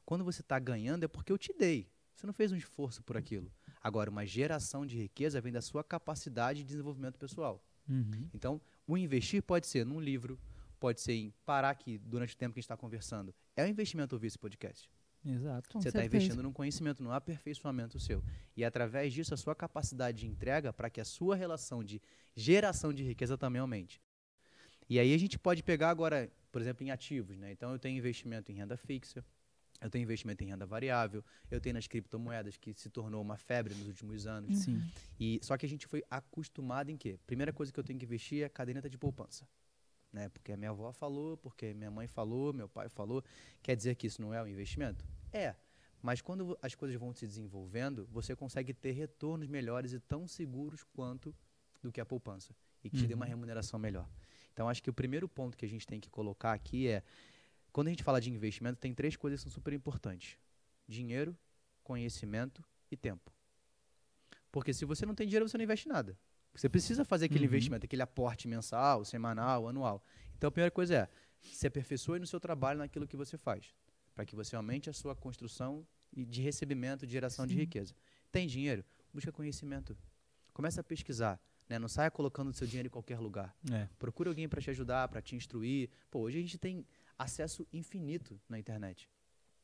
Quando você está ganhando é porque eu te dei. Você não fez um esforço por aquilo. Agora, uma geração de riqueza vem da sua capacidade de desenvolvimento pessoal. Uhum. Então, o investir pode ser num livro, pode ser em parar aqui durante o tempo que a gente está conversando. É um investimento ouvir esse podcast. Exato. Você está investindo num conhecimento, num aperfeiçoamento seu. E através disso, a sua capacidade de entrega para que a sua relação de geração de riqueza também aumente. E aí a gente pode pegar agora, por exemplo, em ativos. Né? Então eu tenho investimento em renda fixa, eu tenho investimento em renda variável, eu tenho nas criptomoedas, que se tornou uma febre nos últimos anos. Sim. E só que a gente foi acostumado em quê? Primeira coisa que eu tenho que investir é a caderneta de poupança. Né? Porque a minha avó falou, porque minha mãe falou, meu pai falou. Quer dizer que isso não é um investimento? É. Mas quando as coisas vão se desenvolvendo, você consegue ter retornos melhores e tão seguros quanto do que a poupança. E que te dê uma Uhum. remuneração melhor. Então, acho que o primeiro ponto que a gente tem que colocar aqui é: quando a gente fala de investimento, tem três coisas que são super importantes: dinheiro, conhecimento e tempo. Porque se você não tem dinheiro, você não investe nada. Você precisa fazer aquele Uhum. investimento, aquele aporte mensal, semanal, anual. Então a primeira coisa é se aperfeiçoe no seu trabalho naquilo que você faz, para que você aumente a sua construção de recebimento, de geração de Sim. riqueza. Tem dinheiro? Busca conhecimento. Começa a pesquisar. Né? Não saia colocando o seu dinheiro em qualquer lugar. É. Procura alguém para te ajudar, para te instruir. Pô, hoje a gente tem acesso infinito na internet,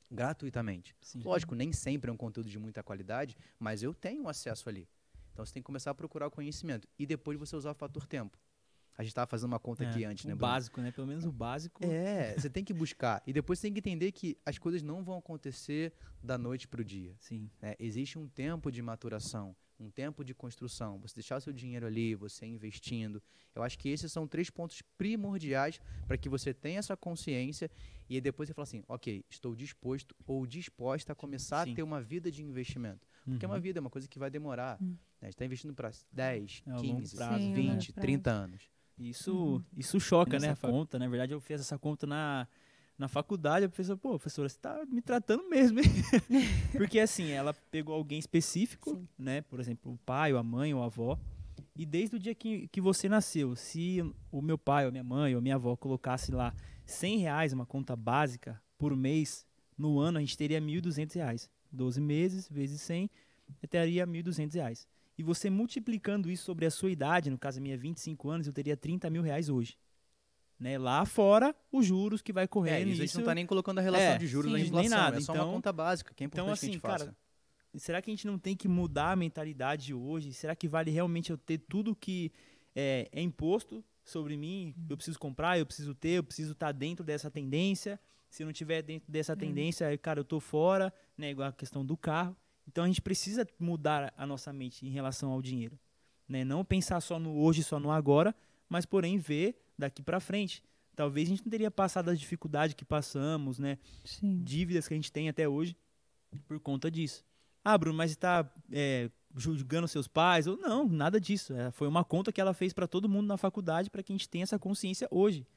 gratuitamente. Sim. Lógico, nem sempre é um conteúdo de muita qualidade, mas eu tenho acesso ali. Então você tem que começar a procurar o conhecimento e depois você usar o fator tempo. A gente estava fazendo uma conta É, aqui antes, o né, Bruno? básico, né? Pelo menos o básico. É, você tem que buscar. E depois você tem que entender que as coisas não vão acontecer da noite para o dia. Sim. né? Existe um tempo de maturação, um tempo de construção. Você deixar o seu dinheiro ali, você investindo. Eu acho que esses são três pontos primordiais para que você tenha essa consciência e depois você fala assim, ok, estou disposto ou disposta a começar Sim. a ter uma vida de investimento. Porque é uma Uhum. vida, é uma coisa que vai demorar. Hum. Né? A gente está investindo para 10, É, a longo 15, prazo. Sim, a 20, longo prazo. 30 anos. Isso, Uhum. isso choca, né? A fa- conta. Na verdade, eu fiz essa conta na, na faculdade. A professora, pô, professora, você tá me tratando mesmo, hein? Porque assim, ela pegou alguém específico, Sim. né? Por exemplo, o pai, ou a mãe, ou a avó. E desde o dia que, que você nasceu, se o meu pai, ou minha mãe, ou minha avó colocasse lá 100 reais, uma conta básica, por mês, no ano a gente teria 1.200 reais. 12 meses, vezes 100, eu teria 1.200 reais. E você multiplicando isso sobre a sua idade, no caso a minha 25 anos, eu teria 30 mil reais hoje. Né? Lá fora, os juros que vai É, correndo. isso a gente não tá nem colocando a relação É, de juros sim, na nem inflação, nada. é só Então- uma conta básica, que é importante Então, que a gente assim, cara, faça. Será que a gente não tem que mudar a mentalidade hoje? Será que vale realmente eu ter tudo que é, é imposto sobre mim? Eu preciso comprar, eu preciso ter, eu preciso estar dentro dessa tendência. Se não tiver dentro dessa tendência, aí, cara, eu tô fora, né? Igual a questão do carro. Então a gente precisa mudar a nossa mente em relação ao dinheiro, né? Não pensar só no hoje, só no agora, mas porém ver daqui para frente. Talvez a gente não teria passado as dificuldades que passamos, né? Sim. dívidas que a gente tem até hoje por conta disso. Ah, Bruno, mas está é, julgando seus pais? Ou não, nada disso. É, foi uma conta que ela fez para todo mundo na faculdade para que a gente tenha essa consciência hoje.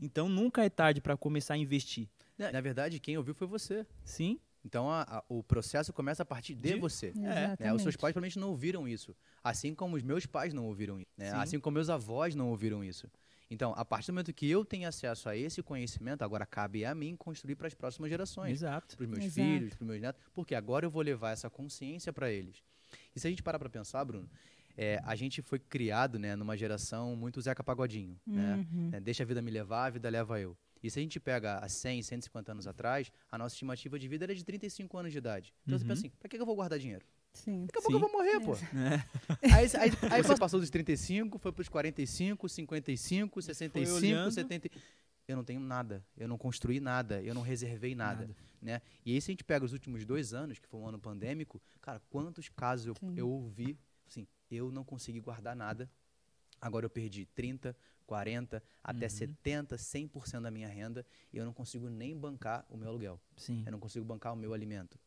Então nunca é tarde para começar a investir. Na verdade, quem ouviu foi você. Sim, Então, a- a- o processo começa a partir de, De- você. Exatamente. né? Os seus pais provavelmente não ouviram isso. Assim como os meus pais não ouviram isso. né? Sim. Assim como meus avós não ouviram isso. Então, a partir do momento que eu tenho acesso a esse conhecimento, agora cabe a mim construir para as próximas gerações. exato. Para os meus Exato. filhos, para os meus netos. Porque agora eu vou levar essa consciência para eles. E se a gente parar para pensar, Bruno, é, a gente foi criado né, numa geração muito Zeca Pagodinho. Né? Uhum. né? Deixa a vida me levar, a vida leva eu. E se a gente pega há 100, 150 anos atrás, a nossa estimativa de vida era de 35 anos de idade. Então você Uhum. pensa assim, pra que eu vou guardar dinheiro? Sim. Daqui a pouco eu Sim. vou morrer, pô. É. Aí, aí, aí você passou dos 35, foi pros 45, 55, 65, olhando. 70. Eu não tenho nada, eu não construí nada, eu não reservei nada, né? E aí se a gente pega os últimos dois anos, que foi um ano pandêmico, cara, quantos casos eu, Sim. eu ouvi, assim, eu não consegui guardar nada, agora eu perdi 30, 40, até Uhum. 70, 100% da minha renda e eu não consigo nem bancar o meu aluguel. Sim. Eu não consigo bancar o meu alimento.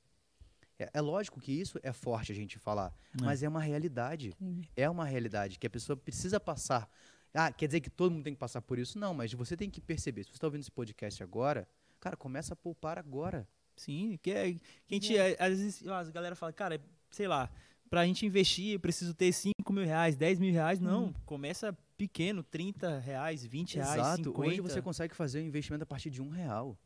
É, é lógico que isso é forte a gente falar, É. mas é uma realidade. Sim. É uma realidade que a pessoa precisa passar. Ah, quer dizer que todo mundo tem que passar por isso? Não, mas você tem que perceber. Se você está ouvindo esse podcast agora, cara, começa a poupar agora. Sim, que, é, que a gente, é, às vezes, a galera fala, cara, sei lá, pra gente investir, eu preciso ter 5 mil reais, 10 mil reais. Não, começa pequeno, 30 reais, 20 reais, Exato. 50. Hoje você consegue fazer um investimento a partir de um real.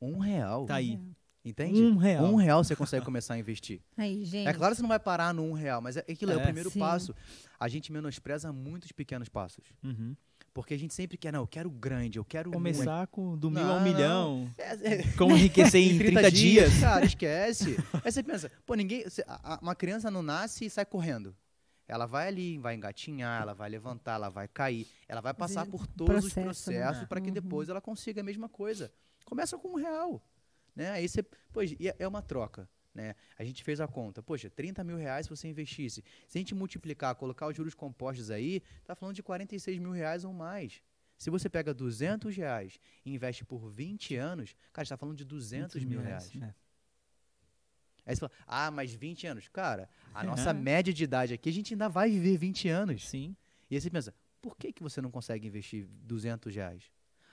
Um real. Tá aí. Entende? Um real. Um real você consegue começar a investir. Aí, gente. É claro que você não vai parar no um real, mas é aquilo é, o É. primeiro Sim. passo. A gente menospreza muitos pequenos passos. Uhum. Porque a gente sempre quer, não, eu quero grande, eu quero Começar com do mil Não, ao não. milhão. É, é, Como enriquecer em 30, dias. Cara, esquece. Aí você pensa, pô, ninguém. uma criança não nasce e sai correndo. Ela vai ali, vai engatinhar, ela vai levantar, ela vai cair. Ela vai passar por todos os processo, né? processos para que Uhum. depois ela consiga a mesma coisa. Começa com um real. Né? Aí você. Pois, e é é uma troca. Né? A gente fez a conta. Poxa, 30 mil reais se você investisse. Se a gente multiplicar, colocar os juros compostos aí, tá falando de 46 mil reais ou mais. Se você pega 200 reais e investe por 20 anos, cara, está falando de 200 mil reais. É. Aí você fala, ah, mas 20 anos. Cara, a É. nossa média de idade aqui, a gente ainda vai viver 20 anos. Sim. E aí você pensa, por que, que você não consegue investir 200 reais?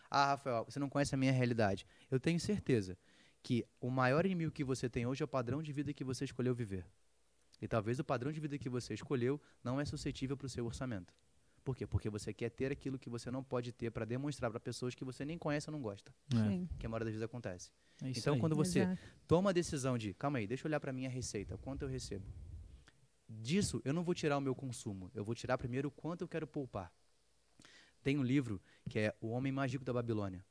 Ah, Rafael, você não conhece a minha realidade. Eu tenho certeza que o maior inimigo que você tem hoje é o padrão de vida que você escolheu viver. E talvez o padrão de vida que você escolheu não é suscetível para o seu orçamento. Por quê? Porque você quer ter aquilo que você não pode ter para demonstrar para pessoas que você nem conhece ou não gosta. É. Sim. Que a maioria das vezes acontece. É então, aí. quando você Exato. toma a decisão de, calma aí, deixa eu olhar para minha receita, quanto eu recebo. Disso, eu não vou tirar o meu consumo, eu vou tirar primeiro o quanto eu quero poupar. Tem um livro que é O Homem Mágico da Babilônia.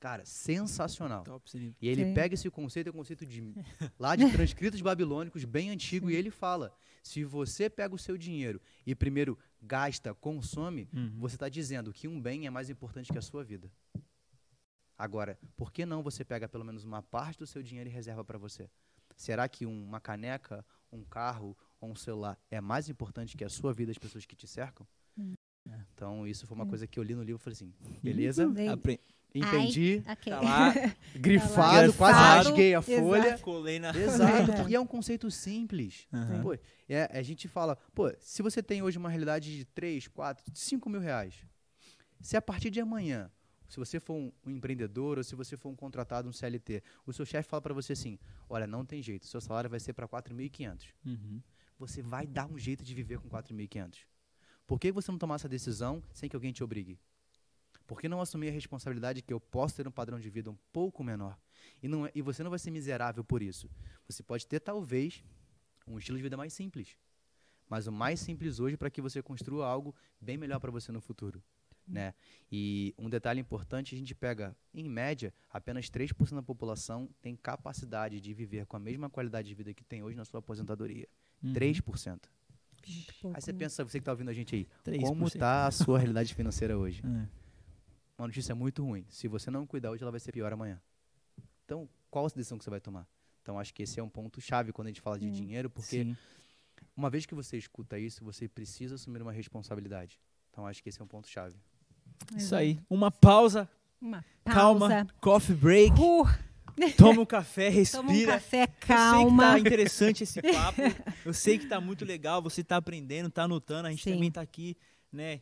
Cara, sensacional. Top. E ele Sim. pega esse conceito, é um conceito de lá de transcritos babilônicos bem antigo, e ele fala: se você pega o seu dinheiro e primeiro gasta, consome, Uhum. você está dizendo que um bem é mais importante que a sua vida. Agora, por que não você pega pelo menos uma parte do seu dinheiro e reserva para você? Será que um- uma caneca, um carro ou um celular é mais importante que a sua vida e as pessoas que te cercam? Hum. Então, isso foi uma Hum. coisa que eu li no livro e falei assim: beleza, Apre- entendi, ok. Tá lá, grifado, Grifado. quase rasguei a Exato. folha. colei na. Exato, e é um conceito simples. Aham. Pô, é, a gente fala, pô, se você tem hoje uma realidade de 3, 4, 5 mil reais, se a partir de amanhã, se você for um, um empreendedor ou se você for um contratado, um CLT, o seu chefe fala para você assim, olha, não tem jeito, seu salário vai ser para 4.500. Uhum. Você vai dar um jeito de viver com 4.500. Por que você não tomar essa decisão sem que alguém te obrigue? Por que não assumir a responsabilidade que eu posso ter um padrão de vida um pouco menor? E, não é- e você não vai ser miserável por isso. Você pode ter, talvez, um estilo de vida mais simples. Mas o mais simples hoje para que você construa algo bem melhor para você no futuro. Né? E um detalhe importante, a gente pega, em média, apenas 3% da população tem capacidade de viver com a mesma qualidade de vida que tem hoje na sua aposentadoria. Uhum. 3%. Muito pouco, Aí você né? pensa, você que está ouvindo a gente aí, 3%. como está a sua realidade financeira hoje? É. Uma notícia muito ruim. Se você não cuidar hoje, ela vai ser pior amanhã. Então, qual a decisão que você vai tomar? Então, acho que esse é um ponto chave quando a gente fala de Sim. dinheiro, porque Sim. uma vez que você escuta isso, você precisa assumir uma responsabilidade. Então, acho que esse é um ponto chave. Isso aí. Uma pausa, Uma calma, pausa. coffee break, Uh, toma um café, respira. toma um café, Eu sei que calma. tá interessante esse papo. Eu sei que tá muito legal, você tá aprendendo, tá anotando, a gente Sim. também tá aqui, né,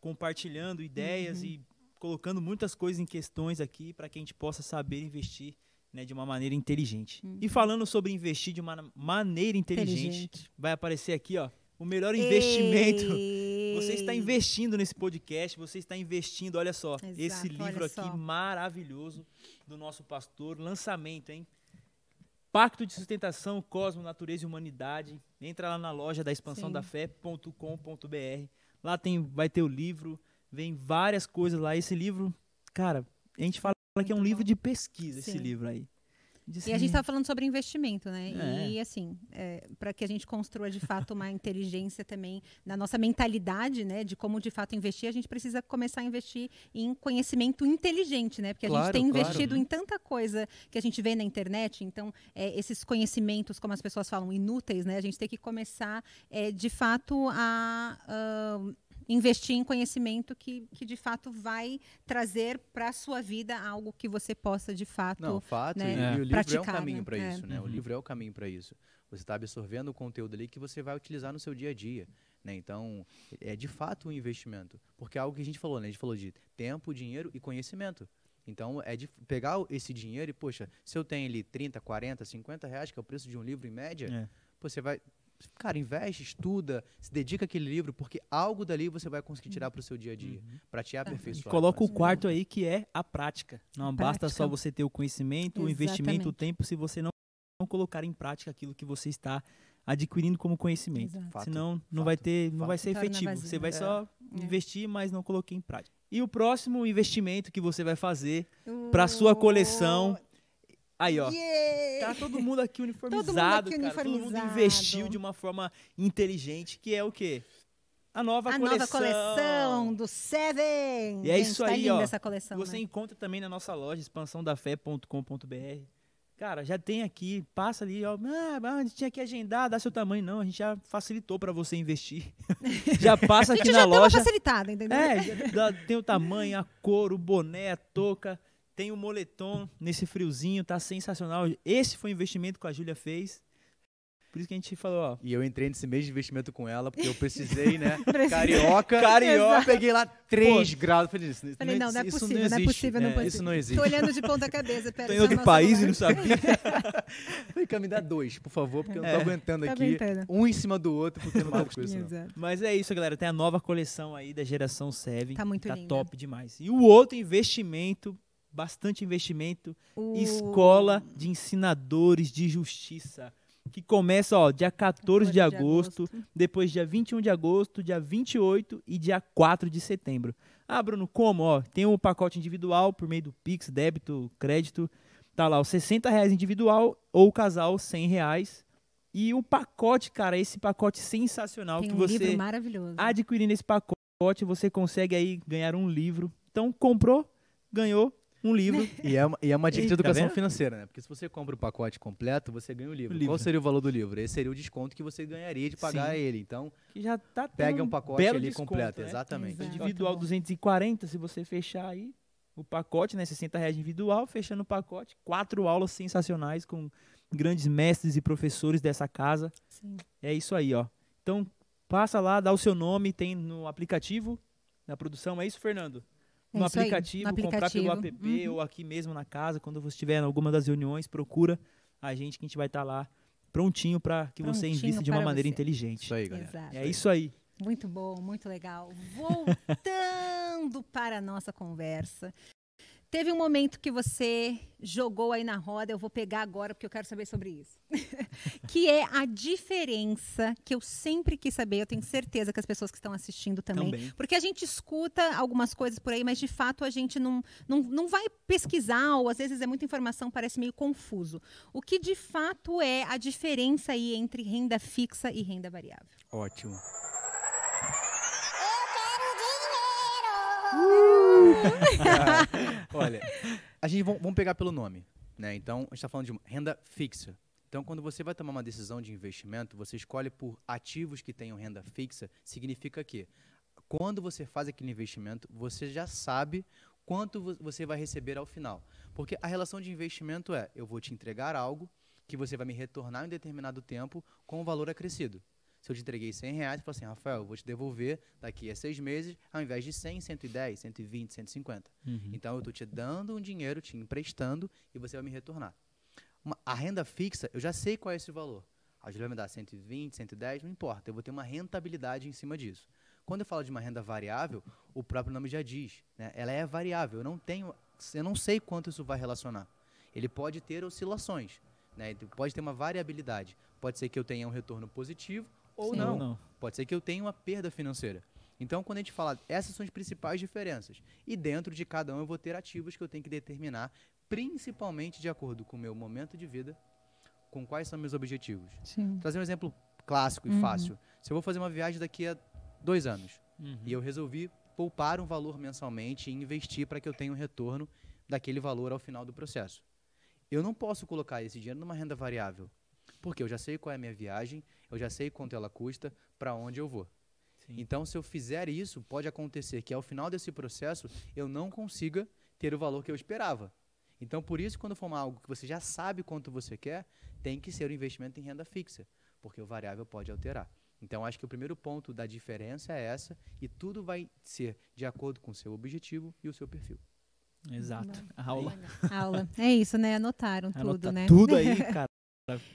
compartilhando ideias Uhum. e colocando muitas coisas em questões aqui para que a gente possa saber investir, né, de uma maneira inteligente. E falando sobre investir de uma maneira inteligente, Uhum. Inteligente. vai aparecer aqui, ó, o melhor investimento. Ei. Você está investindo nesse podcast, você está investindo, olha só, esse Exato, livro olha aqui só. maravilhoso do nosso pastor, lançamento, hein? Pacto de Sustentação, Cosmo, Natureza e Humanidade. Entra lá na loja da expansão Sim. da fé.com.br. Lá tem, vai ter o livro, vem várias coisas lá. Esse livro, cara, a gente fala que é um livro de pesquisa, esse Sim. livro aí. De E a gente está falando sobre investimento, né? É. E assim, para que a gente construa de fato uma inteligência também na nossa mentalidade, né? De como de fato investir, a gente precisa começar a investir em conhecimento inteligente, né? Porque a gente Claro, tem claro. investido em tanta coisa que a gente vê na internet, então é, esses conhecimentos, como as pessoas falam, inúteis, né? A gente tem que começar é, de fato a. ah, investir em conhecimento que, que de fato vai trazer para a sua vida algo que você possa de fato Não, fato, né, e, É. e o livro praticar, é um caminho né? para É. isso, né? O Uhum. livro é o caminho para isso. Você está absorvendo o conteúdo ali que você vai utilizar no seu dia a dia, né? Então, é de fato um investimento, porque é algo que a gente falou, né? A gente falou de tempo, dinheiro e conhecimento. Então, é de pegar o- esse dinheiro e, poxa, se eu tenho ali 30, 40, 50 reais, que é o preço de um livro em média, É. você vai. Cara, investe, estuda, se dedica àquele livro, porque algo dali você vai conseguir tirar para o seu dia a dia, para te E aperfeiçoar. coloca o quarto aí que é a prática. Não basta prática. só você ter o conhecimento, o investimento, o Exatamente. tempo, se você não, não colocar em prática aquilo que você está adquirindo como conhecimento. Exato. Fato, Senão não fato, vai ter, não fato. vai ser efetivo. Você vai É. só É. investir, mas não coloquei em prática. E o próximo investimento que você vai fazer para sua coleção, aí ó, Yeah! tá todo mundo aqui uniformizado, aqui cara. Todo mundo uniformizado. investiu de uma forma inteligente, que é o quê? A nova A coleção. nova coleção do Seven. E é Gente, isso tá aí, linda ó. essa coleção, Você né? encontra também na nossa loja, expansãodafé.com.br. Cara, já tem aqui, passa ali, ó. Ah, a gente tinha que agendar, dá seu tamanho. Não, a gente já facilitou para você investir. já passa A aqui gente na já deu uma loja. facilitada, entendeu? É, já dá- tem o tamanho, a cor, o boné, a touca, tem o moletom nesse friozinho, tá sensacional. Esse foi o investimento que a Júlia fez. Por isso que a gente falou, ó. E eu entrei nesse mês de investimento com ela, porque eu precisei, né? Carioca. Carioca. Eu peguei lá 3 graus. Falei, isso, Falei, não, não é isso possível, não, é existe. possível, não é É, possível. Isso não existe. Tô olhando de ponta cabeça. Pera, Tô em outro país e não sabia. Falei, cara, me dá dois, por favor, porque eu não tô É. aguentando Tá aqui. aguentando. Um em cima do outro, porque eu não tô com isso, não. Mas é isso, galera. Tem a nova coleção aí da geração Seven. Tá muito Tá linda. top demais. E o outro investimento, bastante investimento, O- Escola de Ensinadores de Justiça. Que começa, ó, dia 14 de 14 de agosto, agosto. depois dia 21 de agosto, dia 28 e dia 4 de setembro. Ah, Bruno, como? Ó, tem o pacote individual por meio do Pix, débito, crédito. Tá lá, os 60 reais individual ou casal 100 reais. E o pacote, cara, esse pacote sensacional Tem que um você livro maravilhoso. adquirindo esse pacote, você consegue aí ganhar um livro. Então, comprou, ganhou um livro. E é, uma, e é uma dica de Tá educação vendo? financeira, né? Porque se você compra o pacote completo, você ganha o livro. O livro. Qual seria o valor do livro? Esse seria o desconto que você ganharia de pagar Sim. ele. Então, que já tá pega um pacote ali desconto, completo. né? Exatamente. Exato. Individual Muito bom. 240, se você fechar aí o pacote, né? 60 reais individual, fechando o pacote. Quatro aulas sensacionais com grandes mestres e professores dessa casa. Sim. É isso aí, ó. Então, passa lá, dá o seu nome, tem no aplicativo na produção. É isso, Fernando? É No aplicativo, no comprar pelo aplicativo. app Uhum. ou aqui mesmo na casa, quando você estiver em alguma das reuniões, procura a gente que a gente vai estar lá prontinho para que você Prontinho invista de uma maneira você. inteligente. Isso aí, galera. Exato. É isso aí. Muito bom, muito legal. Voltando para a nossa conversa. Teve um momento que você jogou aí na roda, eu vou pegar agora porque eu quero saber sobre isso. que é a diferença que eu sempre quis saber, eu tenho certeza que as pessoas que estão assistindo também, Também. Porque a gente escuta algumas coisas por aí, mas de fato a gente não, não, não vai pesquisar, ou às vezes é muita informação, parece meio confuso. O que de fato é a diferença aí entre renda fixa e renda variável? Ótimo. Olha, a gente vamos, pegar pelo nome, né? Então, a gente está falando de renda fixa. Então, quando você vai tomar uma decisão de investimento, você escolhe por ativos que tenham renda fixa, significa que quando você faz aquele investimento, você já sabe quanto vo- você vai receber ao final. Porque a relação de investimento é, eu vou te entregar algo que você vai me retornar em determinado tempo com o valor acrescido. Se eu te entreguei 100 reais, você fala assim, Rafael, eu vou te devolver daqui a seis meses, ao invés de 100, 110, 120, 150. Então, eu estou te dando um dinheiro, te emprestando, e você vai me retornar. Uma- a renda fixa, eu já sei qual é esse valor. A Julia vai me dar 120, 110, não importa. Eu vou ter uma rentabilidade em cima disso. Quando eu falo de uma renda variável, o próprio nome já diz. Né? Ela é variável. Eu não tenho, eu não sei quanto isso vai relacionar. Ele pode ter oscilações. Né? Pode ter uma variabilidade. Pode ser que eu tenha um retorno positivo ou Sim. não. Não. Pode ser que eu tenha uma perda financeira. Então, quando a gente fala, essas são as principais diferenças. E dentro de cada um eu vou ter ativos que eu tenho que determinar, principalmente de acordo com o meu momento de vida, com quais são meus objetivos. Sim. Trazer um exemplo clássico e Uhum. fácil. Se eu vou fazer uma viagem daqui a dois anos Uhum. e eu resolvi poupar um valor mensalmente e investir para que eu tenha um retorno daquele valor ao final do processo. Eu não posso colocar esse dinheiro numa renda variável, porque eu já sei qual é a minha viagem, eu já sei quanto ela custa, para onde eu vou. Sim. Então, se eu fizer isso, pode acontecer que ao final desse processo eu não consiga ter o valor que eu esperava. Então, por isso, quando for algo que você já sabe quanto você quer, tem que ser o investimento em renda fixa, porque o variável pode alterar. Então, acho que o primeiro ponto da diferença é essa, e tudo vai ser de acordo com o seu objetivo e o seu perfil. Exato. Aula. Aula. É isso, né? Anotaram tudo, Anota né? tudo aí, cara.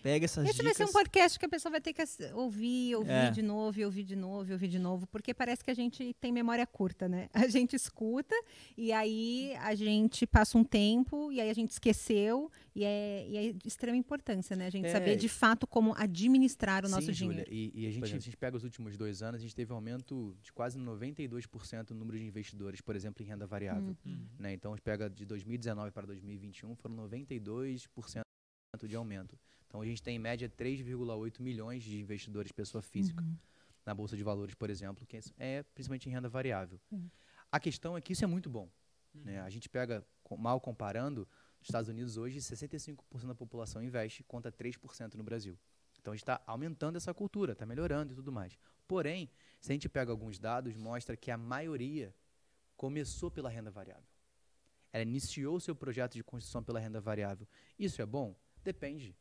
Pega essas Esse vai dicas. ser um podcast que a pessoa vai ter que ouvir, ouvir É. de novo, ouvir de novo, ouvir de novo, porque parece que a gente tem memória curta, né? A gente escuta e aí a gente passa um tempo e aí a gente esqueceu e é, e é de extrema importância, né? A gente É. saber de fato como administrar o nosso Sim, Júlia, dinheiro. E, e a, gente, exemplo. a gente pega os últimos dois anos, a gente teve um aumento de quase 92% no número de investidores, por exemplo, em renda variável. Uhum. né? Então, a gente pega de 2019 para 2021, foram 92% de aumento. Então, a gente tem em média 3,8 milhões de investidores pessoa física Uhum. na Bolsa de Valores, por exemplo, que é principalmente em renda variável. Uhum. A questão é que isso é muito bom. Né? A gente pega, mal comparando, nos Estados Unidos hoje 65% da população investe contra 3% no Brasil. Então a gente está aumentando essa cultura, está melhorando e tudo mais. Porém, se a gente pega alguns dados, mostra que a maioria começou pela renda variável. Ela iniciou seu projeto de construção pela renda variável. Isso é bom? Depende.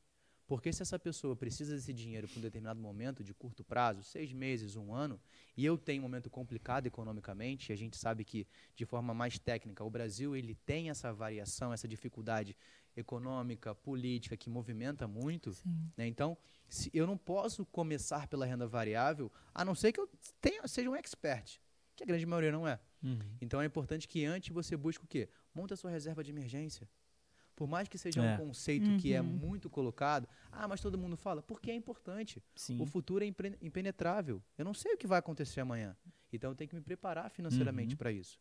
Porque se essa pessoa precisa desse dinheiro para um determinado momento de curto prazo, seis meses, um ano, e eu tenho um momento complicado economicamente, e a gente sabe que, de forma mais técnica, o Brasil ele tem essa variação, essa dificuldade econômica, política, que movimenta muito, né? Então, se eu não posso começar pela renda variável, a não ser que eu tenha, seja um expert, que a grande maioria não é. Uhum. Então é importante que antes você busque o quê? Monte a sua reserva de emergência. Por mais que seja É. um conceito que é Uhum. muito colocado, ah, mas todo mundo fala, porque é importante. Sim. O futuro é impenetrável. Eu não sei o que vai acontecer amanhã. Então eu tenho que me preparar financeiramente Uhum. para isso.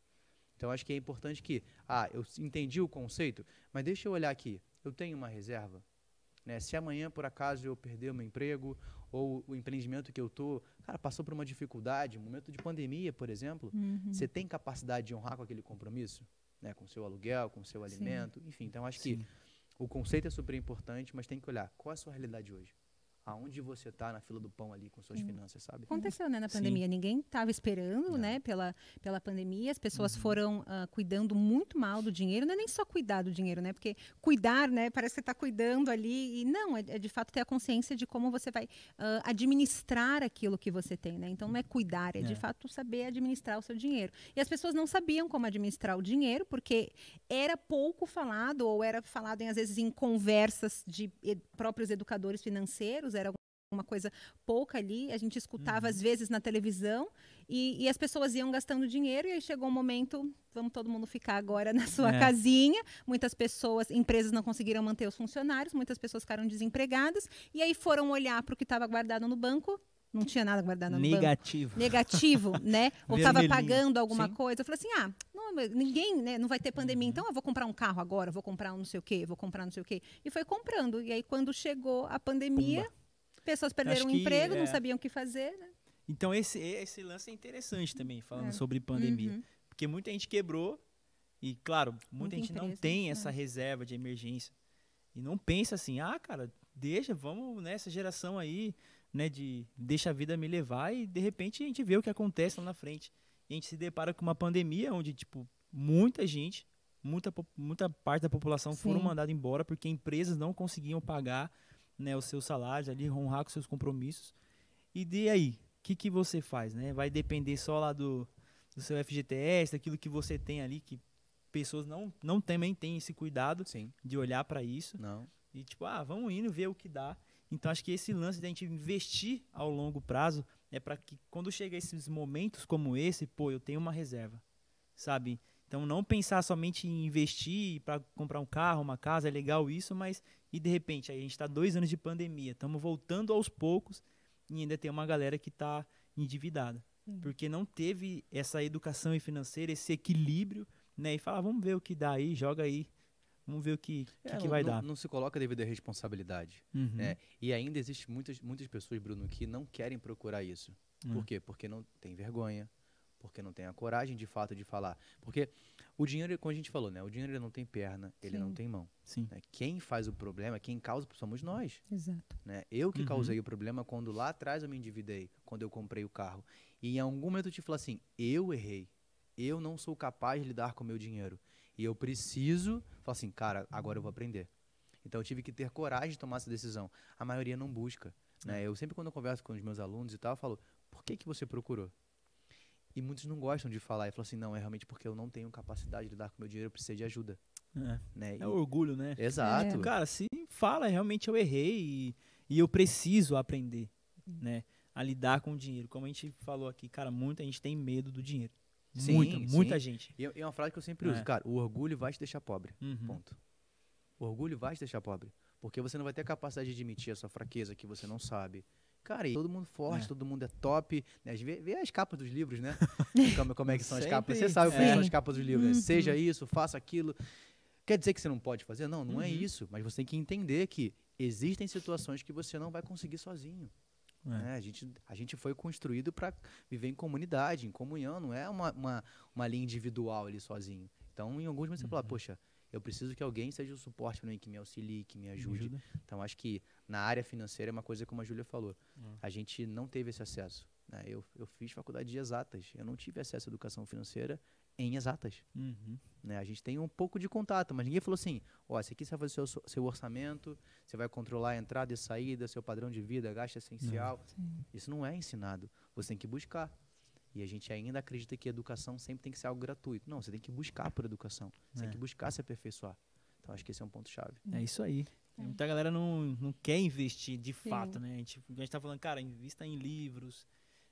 Então acho que é importante que, ah, eu entendi o conceito, mas deixa eu olhar aqui. Eu tenho uma reserva. Né? Se amanhã, por acaso, eu perder o meu emprego ou o empreendimento que eu tô, cara, passou por uma dificuldade, um momento de pandemia, por exemplo, Uhum. você tem capacidade de honrar com aquele compromisso? Né? Com o seu aluguel, com o seu Sim. alimento, enfim. Então acho que Sim. o conceito é super importante, mas tem que olhar qual é a sua realidade hoje. Aonde você está na fila do pão ali com suas Sim. finanças, sabe? Aconteceu, né, na Sim. pandemia. Ninguém estava esperando, Não. né, pela, pela pandemia. As pessoas Uhum. foram ah, cuidando muito mal do dinheiro. Não é nem só cuidar do dinheiro, né? Porque cuidar, né, parece que você está cuidando ali. E não, é, é de fato ter a consciência de como você vai ah, administrar aquilo que você tem, né? Então não é cuidar, é, de É. fato saber administrar o seu dinheiro. E as pessoas não sabiam como administrar o dinheiro, porque era pouco falado, ou era falado, em, às vezes, em conversas de e- próprios educadores financeiros, uma coisa pouca ali, a gente escutava Uhum. às vezes na televisão e, e as pessoas iam gastando dinheiro e aí chegou um momento, vamos todo mundo ficar agora na sua É. casinha. Muitas pessoas, empresas não conseguiram manter os funcionários, muitas pessoas ficaram desempregadas e aí foram olhar para o que estava guardado no banco, não tinha nada guardado no banco Negativo. negativo, né? Ou estava pagando alguma Sim. coisa. Eu falei assim: ah, não, ninguém, né? Não vai ter pandemia, então eu vou comprar um carro agora, vou comprar um não sei o quê, vou comprar não sei o quê. E foi comprando. E aí, quando chegou a pandemia, pessoas perderam o emprego, é, não sabiam o que fazer, né? Então esse, esse lance é interessante também, falando sobre pandemia. Uhum. Porque muita gente quebrou e, claro, muita, Muita gente não empresa, tem é. essa reserva de emergência. E não pensa assim, ah, cara, deixa, vamos nessa geração aí, né, de deixa a vida me levar e de repente a gente vê o que acontece lá na frente. E a gente se depara com uma pandemia onde, tipo, muita gente, muita, muita parte da população foram Sim. mandadas embora porque empresas não conseguiam pagar, né, os seus salários ali, honrar com seus compromissos. E de aí, o que, que você faz, né? Vai depender só lá do, do seu FGTS, daquilo que você tem ali, que pessoas não, não também têm esse cuidado Sim. de olhar para isso Não. e tipo, ah, vamos indo ver o que dá. Então acho que esse lance da gente investir ao longo prazo é para que quando chega esses momentos como esse, pô, eu tenho uma reserva, sabe? Então não pensar somente em investir para comprar um carro, uma casa, é legal isso, mas e de repente aí a gente está dois anos de pandemia, estamos voltando aos poucos e ainda tem uma galera que está endividada, Sim. porque não teve essa educação financeira, esse equilíbrio, né? E fala, "Ah, vamos ver o que dá aí, joga aí, vamos ver o que, que, É, que não- vai não, dar. Não se coloca devido à responsabilidade. Uhum. né? E ainda existe muitas, muitas pessoas, Bruno, que não querem procurar isso. Hum. Por quê? Porque não tem vergonha, porque não tem a coragem de fato de falar. Porque o dinheiro, como a gente falou, né? O dinheiro ele não tem perna, ele não tem mão. Sim. né? Quem faz o problema, quem causa somos nós. Exato. Né? Eu que Uhum. causei o problema quando lá atrás eu me endividei, quando eu comprei o carro. E em algum momento eu te falo assim, eu errei. Eu não sou capaz de lidar com o meu dinheiro. E eu preciso, falar assim, cara, agora eu vou aprender. Então eu tive que ter coragem de tomar essa decisão. A maioria não busca. Né? Eu sempre quando eu converso com os meus alunos e tal, eu falo, por que, que você procurou? E muitos não gostam de falar. E falam assim, não, é realmente porque eu não tenho capacidade de lidar com o meu dinheiro, eu preciso de ajuda. É. Né? É orgulho, né? Exato. Cara, se fala, realmente eu errei e, e eu preciso aprender, né? A lidar com o dinheiro. Como a gente falou aqui, cara, muita gente tem medo do dinheiro. Sim, muita, muita sim. gente. E é uma frase que eu sempre É. uso, cara, o orgulho vai te deixar pobre. Uhum. Ponto. O orgulho vai te deixar pobre. Porque você não vai ter a capacidade de admitir a sua fraqueza que você não sabe. Cara, e todo mundo forte, É. todo mundo é top. Né? Vê, vê as capas dos livros, né? como, como é que são as Sempre. capas. Você sabe como É. são as capas dos livros, né? Uhum. Seja isso, faça aquilo. Quer dizer que você não pode fazer? Não, não é Uhum. isso. Mas você tem que entender que existem situações que você não vai conseguir sozinho. É. né? A, gente, a gente foi construído para viver em comunidade, em comunhão, não é uma, uma, uma linha individual ali sozinho. Então, em alguns momentos você Uhum. fala, poxa, eu preciso que alguém seja o suporte para mim, que me auxilie, que me Me ajude. ajuda. Então, acho que na área financeira é uma coisa como a Júlia falou. Hum. A gente não teve esse acesso. Né? Eu, eu fiz faculdade de exatas. Eu não tive acesso à educação financeira em exatas. Uhum. Né? A gente tem um pouco de contato, mas ninguém falou assim: ó, esse aqui você vai fazer o seu, seu orçamento, você vai controlar a entrada e saída, seu padrão de vida, gasto essencial. Isso não é ensinado. Você tem que buscar. E a gente ainda acredita que a educação sempre tem que ser algo gratuito. Não, você tem que buscar por educação. Você É. tem que buscar se aperfeiçoar. Então acho que esse é um ponto-chave. É isso aí. É. Muita galera não, não quer investir de Sim. fato, né? A gente, a gente tá falando, cara, invista em livros,